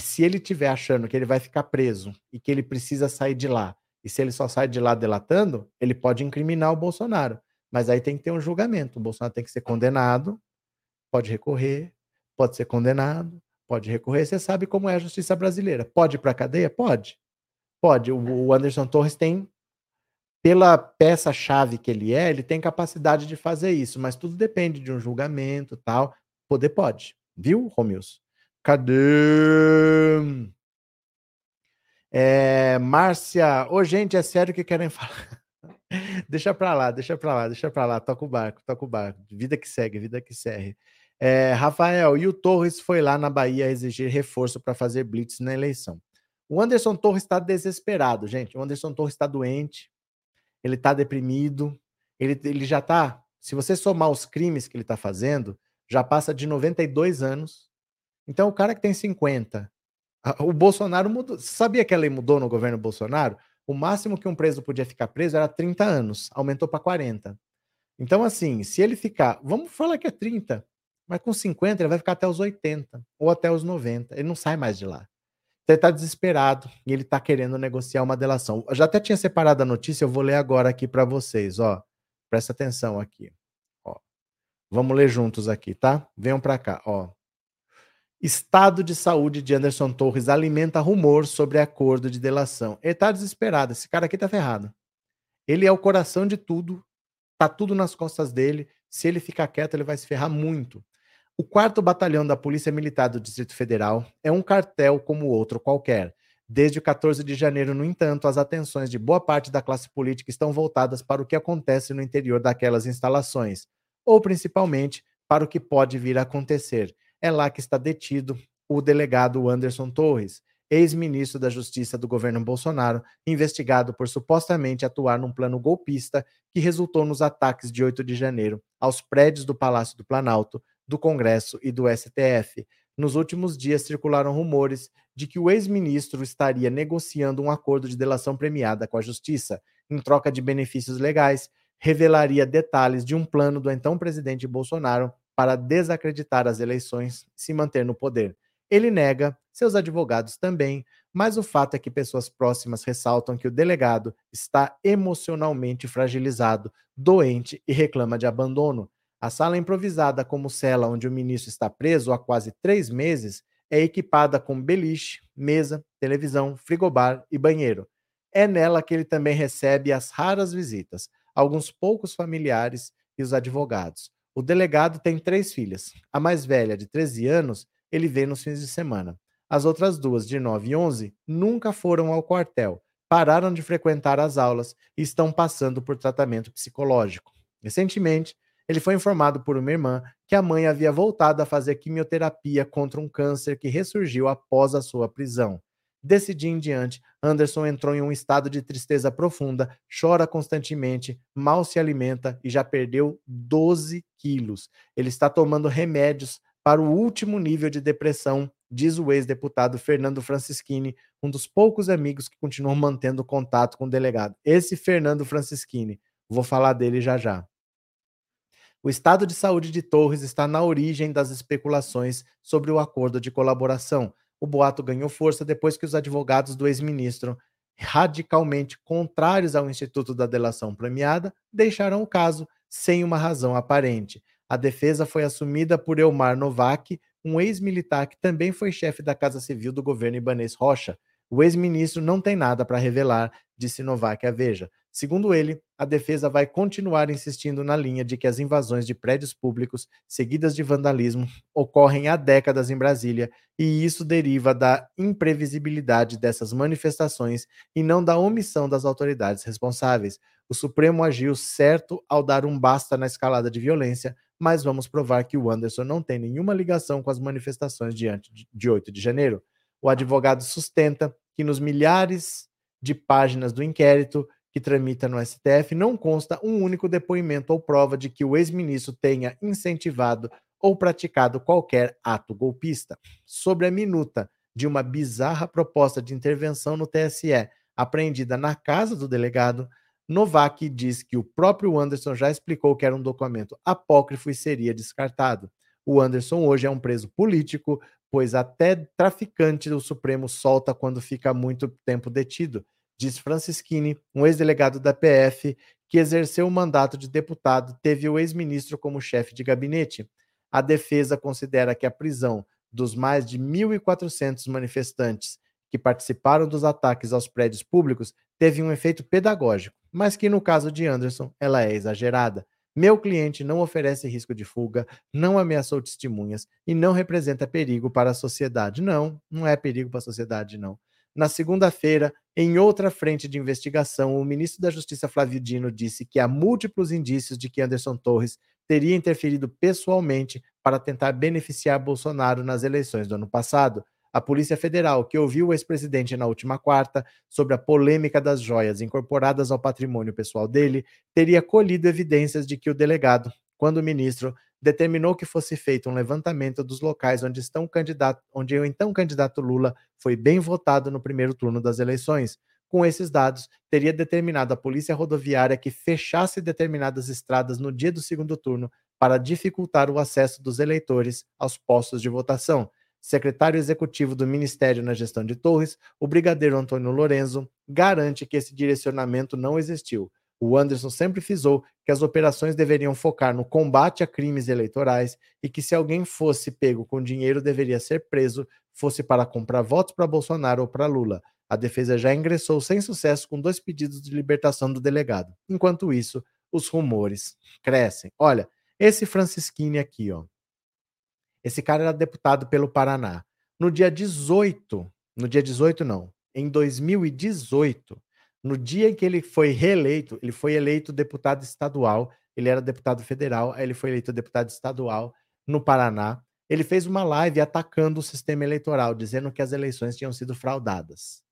S1: se ele estiver achando que ele vai ficar preso e que ele precisa sair de lá, e se ele só sai de lá delatando, ele pode incriminar o Bolsonaro. Mas aí tem que ter um julgamento. O Bolsonaro tem que ser condenado, pode recorrer, pode ser condenado, pode recorrer. Você sabe como é a justiça brasileira. Pode ir para a cadeia? Pode. Pode. O Anderson Torres tem, pela peça-chave que ele é, ele tem capacidade de fazer isso, mas tudo depende de um julgamento tal. Poder pode. Viu, Romilson? Cadê? É, Márcia, ô gente, é sério que querem falar? deixa pra lá, deixa pra lá, deixa pra lá, toca o barco, toca o barco. Vida que segue, vida que segue. É, Rafael, e o Torres foi lá na Bahia exigir reforço para fazer blitz na eleição. O Anderson Torres está desesperado, gente. O Anderson Torres está doente, ele está deprimido, ele, ele já está. Se você somar os crimes que ele está fazendo, já passa de 92 anos então, o cara que tem 50, o Bolsonaro mudou. Sabia que a lei mudou no governo Bolsonaro? O máximo que um preso podia ficar preso era 30 anos, aumentou para 40. Então, assim, se ele ficar, vamos falar que é 30, mas com 50 ele vai ficar até os 80 ou até os 90. Ele não sai mais de lá. Então, ele está desesperado e ele está querendo negociar uma delação. Eu já até tinha separado a notícia, eu vou ler agora aqui para vocês, ó. Presta atenção aqui. Ó. Vamos ler juntos aqui, tá? Venham para cá, ó. Estado de saúde de Anderson Torres alimenta rumor sobre acordo de delação. Ele tá desesperado. Esse cara aqui tá ferrado. Ele é o coração de tudo. Tá tudo nas costas dele. Se ele ficar quieto, ele vai se ferrar muito. O quarto batalhão da Polícia Militar do Distrito Federal é um cartel como outro qualquer. Desde o 14 de janeiro, no entanto, as atenções de boa parte da classe política estão voltadas para o que acontece no interior daquelas instalações, ou principalmente para o que pode vir a acontecer. É lá que está detido o delegado Anderson Torres, ex-ministro da Justiça do governo Bolsonaro, investigado por supostamente atuar num plano golpista que resultou nos ataques de 8 de janeiro aos prédios do Palácio do Planalto, do Congresso e do STF. Nos últimos dias circularam rumores de que o ex-ministro estaria negociando um acordo de delação premiada com a Justiça, em troca de benefícios legais, revelaria detalhes de um plano do então presidente Bolsonaro para desacreditar as eleições e se manter no poder. Ele nega, seus advogados também, mas o fato é que pessoas próximas ressaltam que o delegado está emocionalmente fragilizado, doente e reclama de abandono. A sala improvisada como cela onde o ministro está preso há quase três meses é equipada com beliche, mesa, televisão, frigobar e banheiro. É nela que ele também recebe as raras visitas, alguns poucos familiares e os advogados. O delegado tem três filhas. A mais velha, de 13 anos, ele vê nos fins de semana. As outras duas, de 9 e 11, nunca foram ao quartel, pararam de frequentar as aulas e estão passando por tratamento psicológico. Recentemente, ele foi informado por uma irmã que a mãe havia voltado a fazer quimioterapia contra um câncer que ressurgiu após a sua prisão. Desse dia em diante, Anderson entrou em um estado de tristeza profunda, chora constantemente, mal se alimenta e já perdeu 12 quilos. Ele está tomando remédios para o último nível de depressão, diz o ex-deputado Fernando Francischini, um dos poucos amigos que continuam mantendo contato com o delegado. Esse Fernando Francischini, vou falar dele já já. O estado de saúde de Torres está na origem das especulações sobre o acordo de colaboração. O boato ganhou força depois que os advogados do ex-ministro, radicalmente contrários ao Instituto da Delação Premiada, deixaram o caso sem uma razão aparente. A defesa foi assumida por Elmar Novak, um ex-militar que também foi chefe da Casa Civil do governo Ibanês Rocha. O ex-ministro não tem nada para revelar, disse Novak à Veja. Segundo ele, a defesa vai continuar insistindo na linha de que as invasões de prédios públicos, seguidas de vandalismo, ocorrem há décadas em Brasília e isso deriva da imprevisibilidade dessas manifestações e não da omissão das autoridades responsáveis. O Supremo agiu certo ao dar um basta na escalada de violência, mas vamos provar que o Anderson não tem nenhuma ligação com as manifestações de 8 de janeiro. O advogado sustenta que nos milhares de páginas do inquérito que tramita no STF, não consta um único depoimento ou prova de que o ex-ministro tenha incentivado ou praticado qualquer ato golpista. Sobre a minuta de uma bizarra proposta de intervenção no TSE, apreendida na casa do delegado, Novak diz que o próprio Anderson já explicou que era um documento apócrifo e seria descartado. O Anderson hoje é um preso político, pois até traficante do Supremo solta quando fica muito tempo detido diz Francisquini, um ex-delegado da PF que exerceu o mandato de deputado, teve o ex-ministro como chefe de gabinete. A defesa considera que a prisão dos mais de 1.400 manifestantes que participaram dos ataques aos prédios públicos teve um efeito pedagógico, mas que no caso de Anderson ela é exagerada. Meu cliente não oferece risco de fuga, não ameaçou testemunhas e não representa perigo para a sociedade. Não, não é perigo para a sociedade, não. Na segunda-feira, em outra frente de investigação, o ministro da Justiça Flávio Dino disse que há múltiplos indícios de que Anderson Torres teria interferido pessoalmente para tentar beneficiar Bolsonaro nas eleições do ano passado. A Polícia Federal, que ouviu o ex-presidente na última quarta sobre a polêmica das joias incorporadas ao patrimônio pessoal dele, teria colhido evidências de que o delegado, quando o ministro, determinou que fosse feito um levantamento dos locais onde, estão candidato, onde o então candidato Lula foi bem votado no primeiro turno das eleições. Com esses dados, teria determinado a Polícia Rodoviária que fechasse determinadas estradas no dia do segundo turno para dificultar o acesso dos eleitores aos postos de votação. Secretário executivo do Ministério na gestão de Torres, o brigadeiro Antônio Lorenzo, garante que esse direcionamento não existiu o Anderson sempre frisou que as operações deveriam focar no combate a crimes eleitorais e que se alguém fosse pego com dinheiro deveria ser preso, fosse para comprar votos para Bolsonaro ou para Lula. A defesa já ingressou sem sucesso com dois pedidos de libertação do delegado. Enquanto isso, os rumores crescem. Olha, esse Francisquini aqui, ó. Esse cara era deputado pelo Paraná. No dia 18, no dia 18 não, em 2018, no dia em que ele foi reeleito, ele foi eleito deputado estadual, ele era deputado federal, aí ele foi eleito deputado estadual no Paraná. Ele fez uma live atacando o sistema eleitoral, dizendo que as eleições tinham sido fraudadas.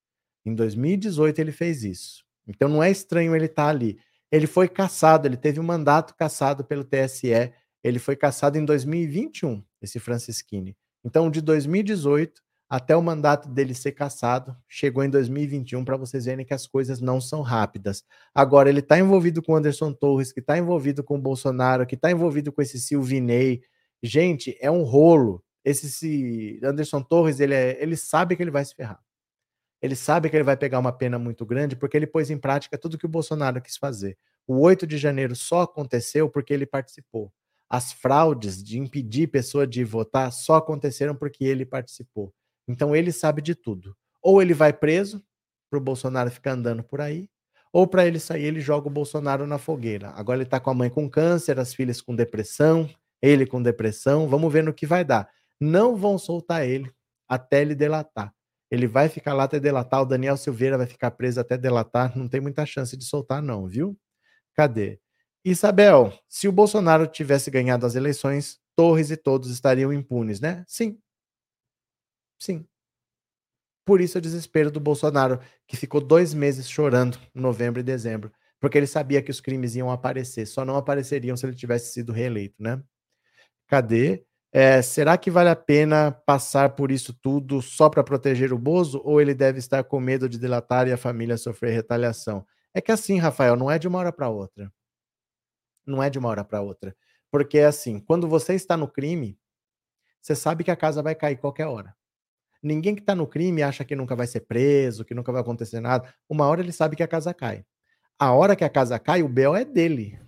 S1: Em 2018 ele fez isso. Então não é estranho ele estar tá ali. Ele foi caçado, ele teve um mandato caçado pelo TSE, ele foi caçado em 2021, esse Francisquini. Então de 2018 até o mandato dele ser cassado, chegou em 2021 para vocês verem que as coisas não são rápidas. Agora, ele está envolvido com Anderson Torres, que está envolvido com o Bolsonaro, que está envolvido com esse Silvinei. Gente, é um rolo. Esse Anderson Torres, ele, é, ele sabe que ele vai se ferrar. Ele sabe que ele vai pegar uma pena muito grande porque ele pôs em prática tudo que o Bolsonaro quis fazer. O 8 de janeiro só aconteceu porque ele participou. As fraudes de impedir pessoa de votar só aconteceram porque ele participou. Então ele sabe de tudo. Ou ele vai preso para o Bolsonaro ficar andando por aí, ou para ele sair, ele joga o Bolsonaro na fogueira. Agora ele está com a mãe com câncer, as filhas com depressão, ele com depressão. Vamos ver no que vai dar. Não vão soltar ele até ele delatar. Ele vai ficar lá até delatar. O Daniel Silveira vai ficar preso até delatar. Não tem muita chance de soltar, não, viu? Cadê? Isabel, se o Bolsonaro tivesse ganhado as eleições, Torres e todos estariam impunes, né? Sim, Sim. Por isso o desespero do Bolsonaro, que ficou dois meses chorando, novembro e dezembro, porque ele sabia que os crimes iam aparecer, só não apareceriam se ele tivesse sido reeleito, né? Cadê? É, será que vale a pena passar por isso tudo só para proteger o Bozo ou ele deve estar com medo de delatar e a família sofrer retaliação? É que assim, Rafael, não é de uma hora para outra. Não é de uma hora para outra. Porque assim, quando você está no crime, você sabe que a casa vai cair qualquer hora. Ninguém que está no crime acha que nunca vai ser preso, que nunca vai acontecer nada. Uma hora ele sabe que a casa cai. A hora que a casa cai, o BO é dele.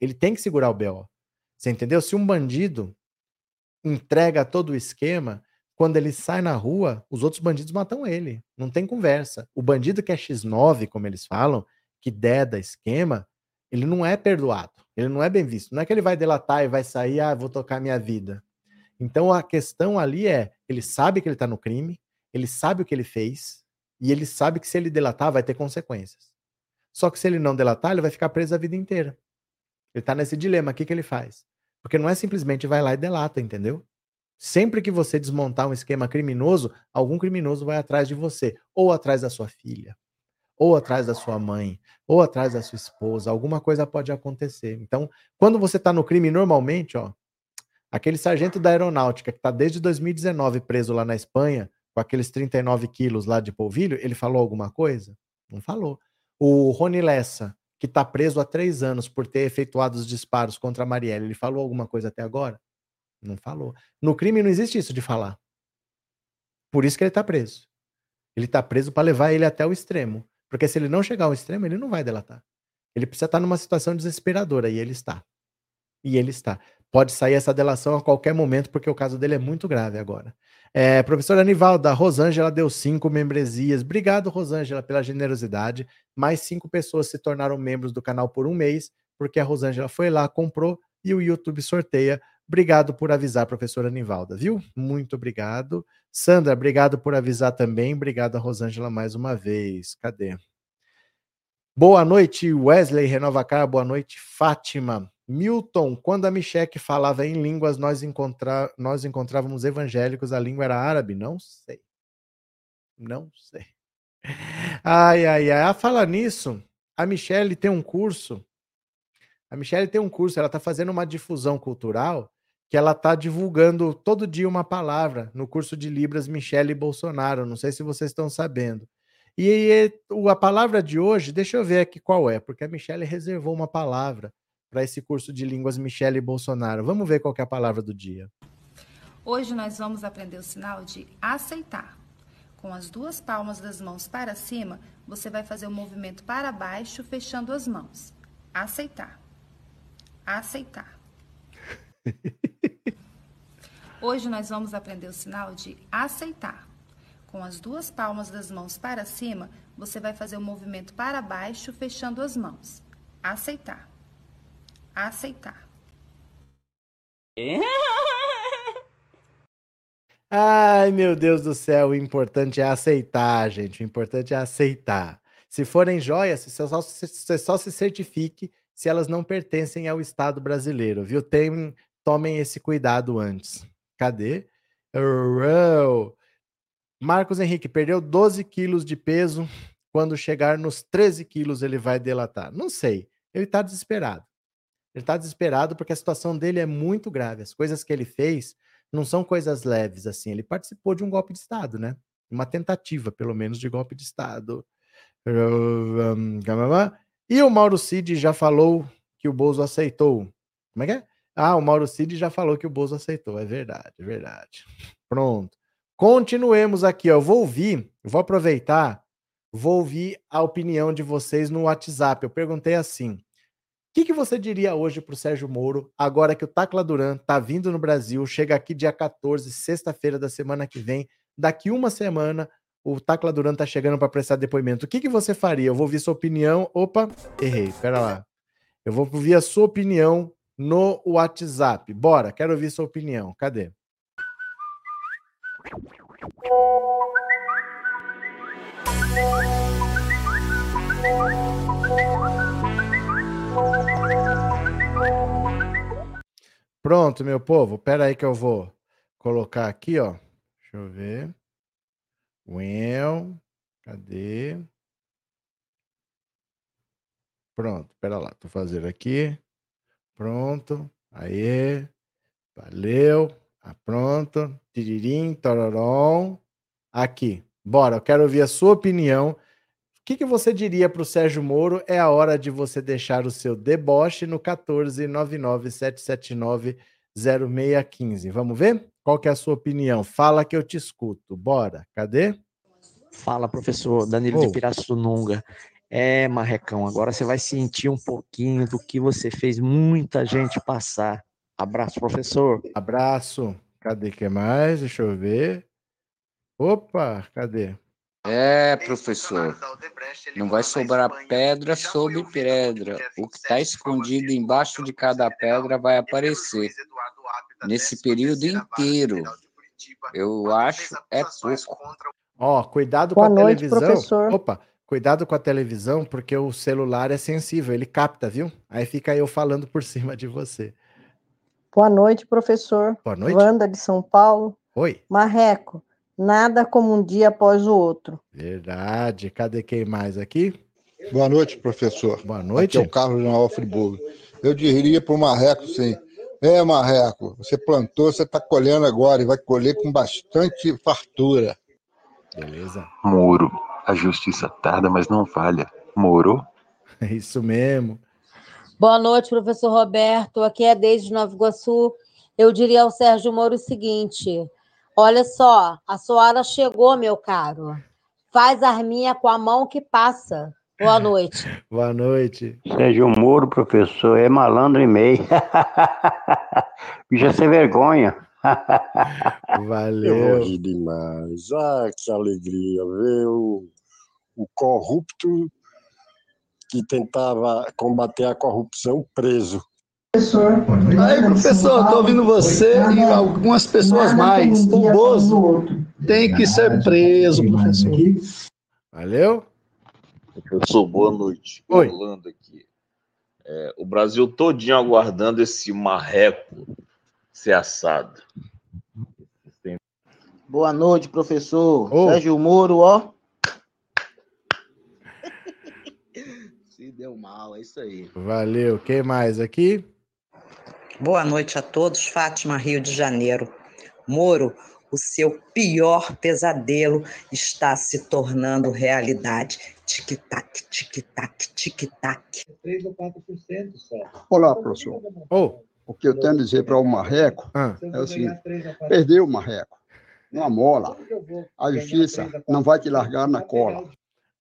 S1: Ele tem que segurar o BO. Você entendeu? Se um bandido entrega todo o esquema, quando ele sai na rua, os outros bandidos matam ele. Não tem conversa. O bandido que é X9, como eles falam, que deda esquema, ele não é perdoado. Ele não é bem visto. Não é que ele vai delatar e vai sair, ah, vou tocar minha vida. Então a questão ali é, ele sabe que ele está no crime, ele sabe o que ele fez, e ele sabe que se ele delatar vai ter consequências. Só que se ele não delatar, ele vai ficar preso a vida inteira. Ele está nesse dilema, o que, que ele faz? Porque não é simplesmente vai lá e delata, entendeu? Sempre que você desmontar um esquema criminoso, algum criminoso vai atrás de você, ou atrás da sua filha, ou atrás da sua mãe, ou atrás da sua esposa, alguma coisa pode acontecer. Então, quando você está no crime normalmente, ó, aquele sargento da aeronáutica que está desde 2019 preso lá na Espanha, com aqueles 39 quilos lá de polvilho, ele falou alguma coisa? Não falou. O Rony Lessa, que está preso há três anos por ter efetuado os disparos contra a Marielle, ele falou alguma coisa até agora? Não falou. No crime não existe isso de falar. Por isso que ele está preso. Ele está preso para levar ele até o extremo. Porque se ele não chegar ao extremo, ele não vai delatar. Ele precisa estar numa situação desesperadora e ele está. E ele está. Pode sair essa delação a qualquer momento, porque o caso dele é muito grave agora. É, professora Anivalda, Rosângela deu cinco membresias. Obrigado, Rosângela, pela generosidade. Mais cinco pessoas se tornaram membros do canal por um mês, porque a Rosângela foi lá, comprou e o YouTube sorteia. Obrigado por avisar, professora Anivalda, viu? Muito obrigado. Sandra, obrigado por avisar também. Obrigado a Rosângela mais uma vez. Cadê? Boa noite, Wesley Renovacar. Boa noite, Fátima. Milton, quando a Micheque falava em línguas, nós, encontra... nós encontrávamos evangélicos, a língua era árabe? Não sei. Não sei. Ai, ai, ai. A falar nisso, a Michelle tem um curso. A Michelle tem um curso, ela está fazendo uma difusão cultural que ela está divulgando todo dia uma palavra no curso de Libras Michelle Bolsonaro. Não sei se vocês estão sabendo. E a palavra de hoje, deixa eu ver aqui qual é, porque a Michelle reservou uma palavra para esse curso de línguas Michele Bolsonaro. Vamos ver qual é a palavra do dia.
S3: Hoje nós vamos aprender o sinal de aceitar. Com as duas palmas das mãos para cima, você vai fazer o movimento para baixo, fechando as mãos. Aceitar. Aceitar. Hoje nós vamos aprender o sinal de aceitar. Com as duas palmas das mãos para cima, você vai fazer o movimento para baixo, fechando as mãos. Aceitar aceitar.
S1: Ai, meu Deus do céu, o importante é aceitar, gente. O importante é aceitar. Se forem joias, você só, você só se certifique se elas não pertencem ao Estado brasileiro, viu? Tem, tomem esse cuidado antes. Cadê? Marcos Henrique perdeu 12 quilos de peso. Quando chegar nos 13 quilos, ele vai delatar. Não sei. Ele está desesperado. Ele está desesperado porque a situação dele é muito grave. As coisas que ele fez não são coisas leves assim. Ele participou de um golpe de Estado, né? Uma tentativa, pelo menos, de golpe de Estado. E o Mauro Cid já falou que o Bozo aceitou. Como é que é? Ah, o Mauro Cid já falou que o Bozo aceitou. É verdade, é verdade. Pronto. Continuemos aqui, ó. Eu vou ouvir, vou aproveitar, vou ouvir a opinião de vocês no WhatsApp. Eu perguntei assim: que, que você diria hoje para o Sérgio Moro, agora que o Tacla Duran está vindo no Brasil, chega aqui dia 14, sexta-feira da semana que vem, daqui uma semana o Tacla Duran está chegando para prestar depoimento. O que, que você faria? Eu vou ouvir sua opinião. Opa, errei, pera lá. Eu vou ouvir a sua opinião no WhatsApp. Bora, quero ouvir sua opinião. Cadê? Pronto, meu povo. Pera aí que eu vou colocar aqui, ó. Deixa eu ver. Well, cadê? Pronto, espera lá, tô fazendo aqui. Pronto, aí, valeu, ah, pronto, tiririm, tororom. Aqui, bora, eu quero ouvir a sua opinião. O que, que você diria para o Sérgio Moro? É a hora de você deixar o seu deboche no 14997790615. Vamos ver? Qual que é a sua opinião? Fala que eu te escuto. Bora, cadê?
S4: Fala, professor Danilo oh. de Pirassununga. É, Marrecão, agora você vai sentir um pouquinho do que você fez muita gente passar. Abraço, professor.
S1: Abraço. Cadê que mais? Deixa eu ver. Opa, cadê?
S5: É, professor. Não vai sobrar pedra sobre pedra. O que está escondido embaixo de cada pedra vai aparecer nesse período inteiro. Eu acho é pouco.
S1: Ó, oh, cuidado Boa com a noite, televisão. Professor. Opa, cuidado com a televisão, porque o celular é sensível, ele capta, viu? Aí fica eu falando por cima de você.
S6: Boa noite, professor.
S1: Boa noite.
S6: Wanda de São Paulo.
S1: Oi.
S6: Marreco, nada como um dia após o outro.
S1: Verdade. Cadê quem mais aqui?
S7: Boa noite, professor.
S1: Boa noite.
S7: Aqui é o Carlos Noel Friburgo. Eu diria para o Marreco, sim. É, Marreco, você plantou, você está colhendo agora e vai colher com bastante fartura.
S1: Beleza.
S8: Moro. A justiça tarda, mas não falha. Moro?
S1: É isso mesmo.
S9: Boa noite, professor Roberto. Aqui é desde Nova Iguaçu. Eu diria ao Sérgio Moro o seguinte: olha só, a Soara chegou, meu caro. Faz arminha com a mão que passa. Boa noite.
S1: Boa noite.
S10: Sérgio Moro, professor, é malandro e meio. Bicha sem vergonha.
S1: Valeu.
S11: Eu demais. Ah, que alegria ver o, corrupto que tentava combater a corrupção preso.
S12: Professor. Aí, professor, estou ouvindo você e algumas pessoas mais. O Bozo tem que ser preso, professor.
S1: Valeu.
S13: Professor, boa noite.
S1: Oi.
S13: Falando aqui. É, o Brasil todinho aguardando esse marreco ser assado.
S14: Boa noite, professor. Oh. Sérgio Moro, ó. Se deu mal, é isso aí.
S1: Valeu. Quem mais aqui?
S15: Boa noite a todos. Fátima, Rio de Janeiro. Moro, o seu pior pesadelo está se tornando realidade. Tic-tac, tic-tac, tic-tac. 3 ou
S16: 4% só. Olá, professor.
S1: Oh.
S16: O que eu tenho a dizer para o Marreco ah. é o seguinte: perdeu o Marreco, uma mola. A justiça não vai te largar na cola.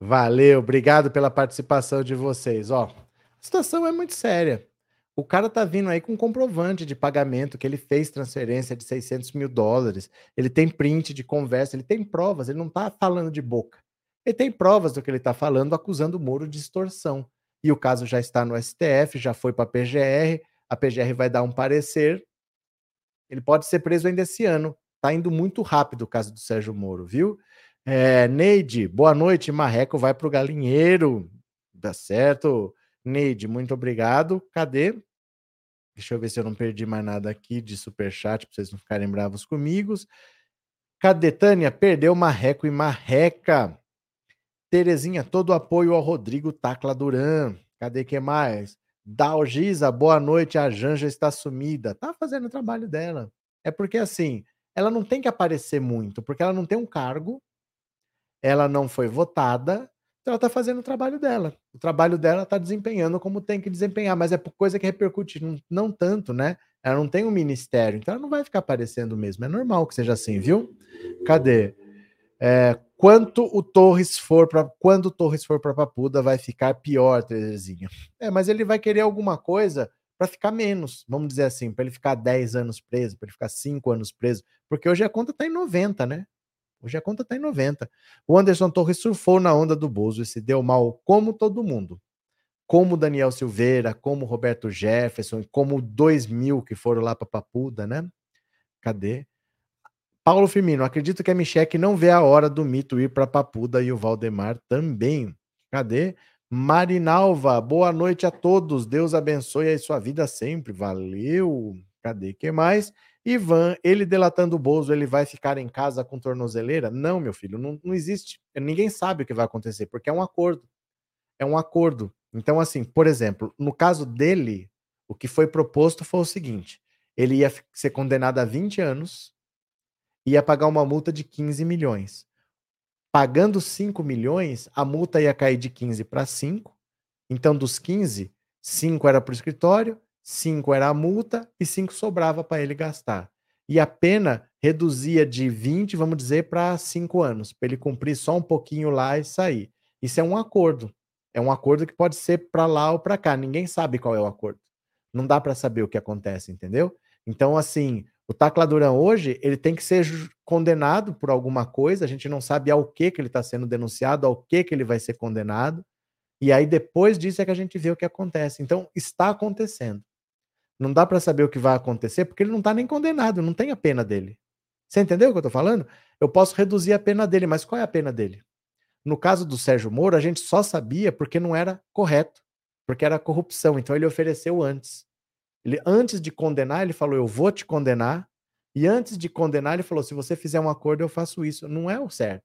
S1: Valeu, obrigado pela participação de vocês. Ó, a situação é muito séria. O cara tá vindo aí com comprovante de pagamento que ele fez transferência de 600 mil dólares. Ele tem print de conversa, ele tem provas, ele não tá falando de boca. Ele tem provas do que ele tá falando, acusando o Moro de extorsão. E o caso já está no STF, já foi para a PGR, a PGR vai dar um parecer. Ele pode ser preso ainda esse ano. Tá indo muito rápido o caso do Sérgio Moro, viu? É, Neide, boa noite. Marreco vai para o galinheiro. Tá certo. Neide, muito obrigado. Cadê? Deixa eu ver se eu não perdi mais nada aqui de superchat para vocês não ficarem bravos comigo. Cadê Tânia? Perdeu Marreco e Marreca. Terezinha, todo apoio ao Rodrigo Tacla Duran. Cadê que mais? Dalgisa, boa noite. A Janja está sumida. Tá fazendo o trabalho dela. É porque assim, ela não tem que aparecer muito, porque ela não tem um cargo, ela não foi votada, então ela está fazendo o trabalho dela. O trabalho dela está desempenhando como tem que desempenhar, mas é por coisa que repercute, não, não tanto, né? Ela não tem um ministério, então ela não vai ficar aparecendo mesmo. É normal que seja assim, viu? Cadê? É, quanto o Torres for para quando o Torres for para Papuda vai ficar pior, Terezinha. É, mas ele vai querer alguma coisa para ficar menos, vamos dizer assim, para ele ficar 10 anos preso, para ele ficar 5 anos preso, porque hoje a conta está em 90, né? Hoje a conta está em 90. O Anderson Torres surfou na onda do Bozo e se deu mal como todo mundo. Como Daniel Silveira, como Roberto Jefferson, como dois mil que foram lá para Papuda, né? Cadê? Paulo Firmino, acredito que a Micheque não vê a hora do mito ir para Papuda e o Valdemar também. Cadê? Marinalva, boa noite a todos. Deus abençoe a sua vida sempre. Valeu. Cadê? que mais? Ivan, ele delatando o Bozo, ele vai ficar em casa com tornozeleira? Não, meu filho, não, não existe. Ninguém sabe o que vai acontecer, porque é um acordo. É um acordo. Então, assim, por exemplo, no caso dele, o que foi proposto foi o seguinte: ele ia ser condenado a 20 anos, ia pagar uma multa de 15 milhões. Pagando 5 milhões, a multa ia cair de 15 para 5. Então, dos 15, 5 era para o escritório, 5 era a multa e 5 sobrava para ele gastar. E a pena reduzia de 20, vamos dizer, para 5 anos, para ele cumprir só um pouquinho lá e sair. Isso é um acordo. É um acordo que pode ser para lá ou para cá. Ninguém sabe qual é o acordo. Não dá para saber o que acontece, entendeu? Então, assim, o Tacla Duran hoje, ele tem que ser condenado por alguma coisa, a gente não sabe ao que, que ele está sendo denunciado, ao que, que ele vai ser condenado, e aí depois disso é que a gente vê o que acontece. Então, está acontecendo. Não dá para saber o que vai acontecer, porque ele não está nem condenado, não tem a pena dele. Você entendeu o que eu estou falando? Eu posso reduzir a pena dele, mas qual é a pena dele? No caso do Sérgio Moro, a gente só sabia porque não era correto, porque era corrupção, então ele ofereceu antes. Ele, antes de condenar, ele falou: Eu vou te condenar. E antes de condenar, ele falou: Se você fizer um acordo, eu faço isso. Não é o certo.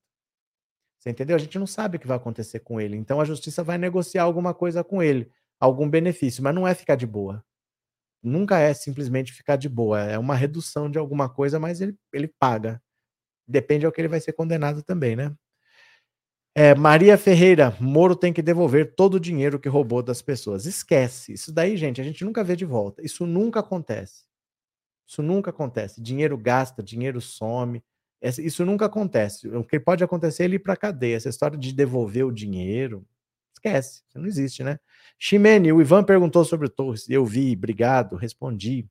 S1: Você entendeu? A gente não sabe o que vai acontecer com ele. Então a justiça vai negociar alguma coisa com ele, algum benefício, mas não é ficar de boa. Nunca é simplesmente ficar de boa. É uma redução de alguma coisa, mas ele, ele paga. Depende ao que ele vai ser condenado também, né? É, Maria Ferreira, Moro tem que devolver todo o dinheiro que roubou das pessoas. Esquece. Isso daí, gente, a gente nunca vê de volta. Isso nunca acontece. Isso nunca acontece. Dinheiro gasta, dinheiro some. Isso nunca acontece. O que pode acontecer é ele ir para cadeia. Essa história de devolver o dinheiro, esquece. Isso não existe, né? Ximene, o Ivan perguntou sobre o Torres. Eu vi, obrigado, respondi.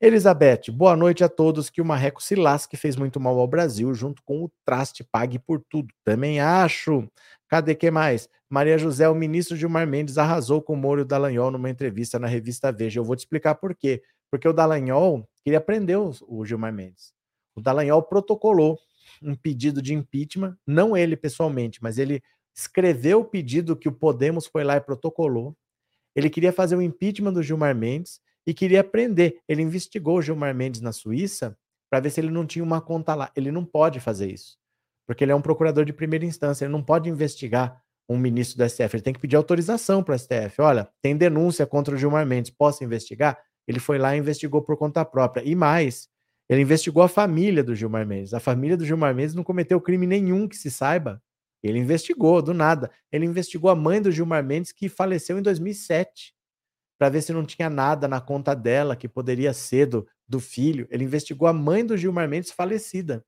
S1: Elizabeth, boa noite a todos. Que o Marreco se lasque fez muito mal ao Brasil, junto com o traste pague por tudo. Também acho. Cadê que mais? Maria José, o ministro Gilmar Mendes arrasou com o Moro e o Dallagnol numa entrevista na revista Veja. Eu vou te explicar por quê. Porque o Dallagnol queria prender o Gilmar Mendes. O Dallagnol protocolou um pedido de impeachment, não ele pessoalmente, mas ele escreveu o pedido que o Podemos foi lá e protocolou. Ele queria fazer o impeachment do Gilmar Mendes e queria prender. Ele investigou o Gilmar Mendes na Suíça para ver se ele não tinha uma conta lá. Ele não pode fazer isso, porque ele é um procurador de primeira instância, ele não pode investigar um ministro do STF, ele tem que pedir autorização para o STF. Olha, tem denúncia contra o Gilmar Mendes, posso investigar? Ele foi lá e investigou por conta própria. E mais, ele investigou a família do Gilmar Mendes. A família do Gilmar Mendes não cometeu crime nenhum que se saiba. Ele investigou, do nada. Ele investigou a mãe do Gilmar Mendes, que faleceu em 2007 para ver se não tinha nada na conta dela que poderia ser do, do filho. Ele investigou a mãe do Gilmar Mendes falecida.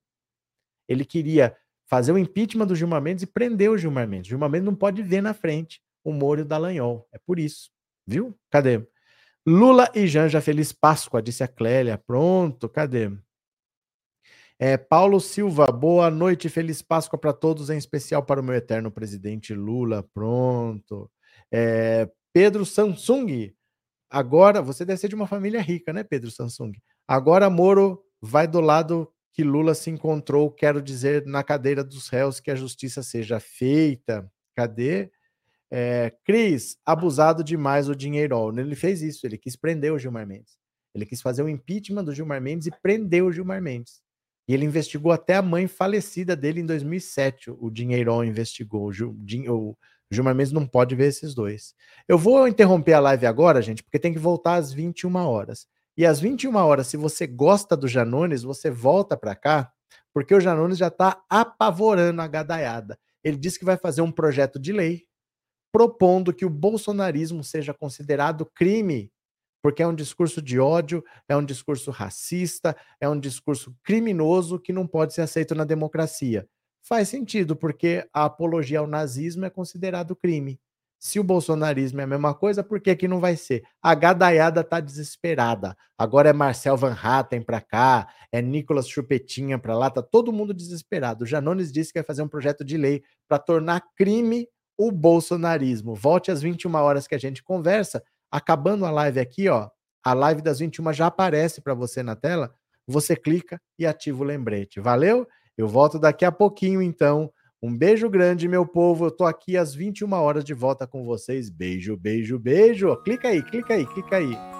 S1: Ele queria fazer o impeachment do Gilmar Mendes e prender o Gilmar Mendes. O Gilmar Mendes não pode ver na frente o Moro e o Dallagnol. É por isso. Viu? Cadê? Lula e Janja Feliz Páscoa, disse a Clélia. Pronto, cadê? É, Paulo Silva, boa noite, feliz Páscoa para todos, em especial para o meu eterno presidente Lula. Pronto. É, Pedro Samsung, Agora, você deve ser de uma família rica, né, Pedro Samsung? Agora Moro vai do lado que Lula se encontrou, quero dizer, na cadeira dos réus, que a justiça seja feita. Cadê? É, Cris, abusado demais o dinheiro. Ele fez isso, ele quis prender o Gilmar Mendes. Ele quis fazer o impeachment do Gilmar Mendes e prendeu o Gilmar Mendes. E ele investigou até a mãe falecida dele em 2007. O Dinheirão investigou. O, Gilmar Mendes não pode ver esses dois. Eu vou interromper a live agora, gente, porque tem que voltar às 21 horas. E às 21 horas, se você gosta do Janones, você volta para cá, porque o Janones já está apavorando a gadaiada. Ele disse que vai fazer um projeto de lei propondo que o bolsonarismo seja considerado crime, porque é um discurso de ódio, é um discurso racista, é um discurso criminoso que não pode ser aceito na democracia. Faz sentido, porque a apologia ao nazismo é considerado crime. Se o bolsonarismo é a mesma coisa, por que, que não vai ser? A gadaiada tá desesperada. Agora é Marcel Van Hatten para cá, é Nicolas Chupetinha para lá, tá todo mundo desesperado. O Janones disse que vai fazer um projeto de lei para tornar crime o bolsonarismo. Volte às 21 horas que a gente conversa. Acabando a live aqui, ó, a live das 21 já aparece para você na tela. Você clica e ativa o lembrete. Valeu? Eu volto daqui a pouquinho, então. Um beijo grande, meu povo. Eu tô aqui às 21 horas de volta com vocês. Beijo, beijo, beijo. Clica aí, clica aí, clica aí.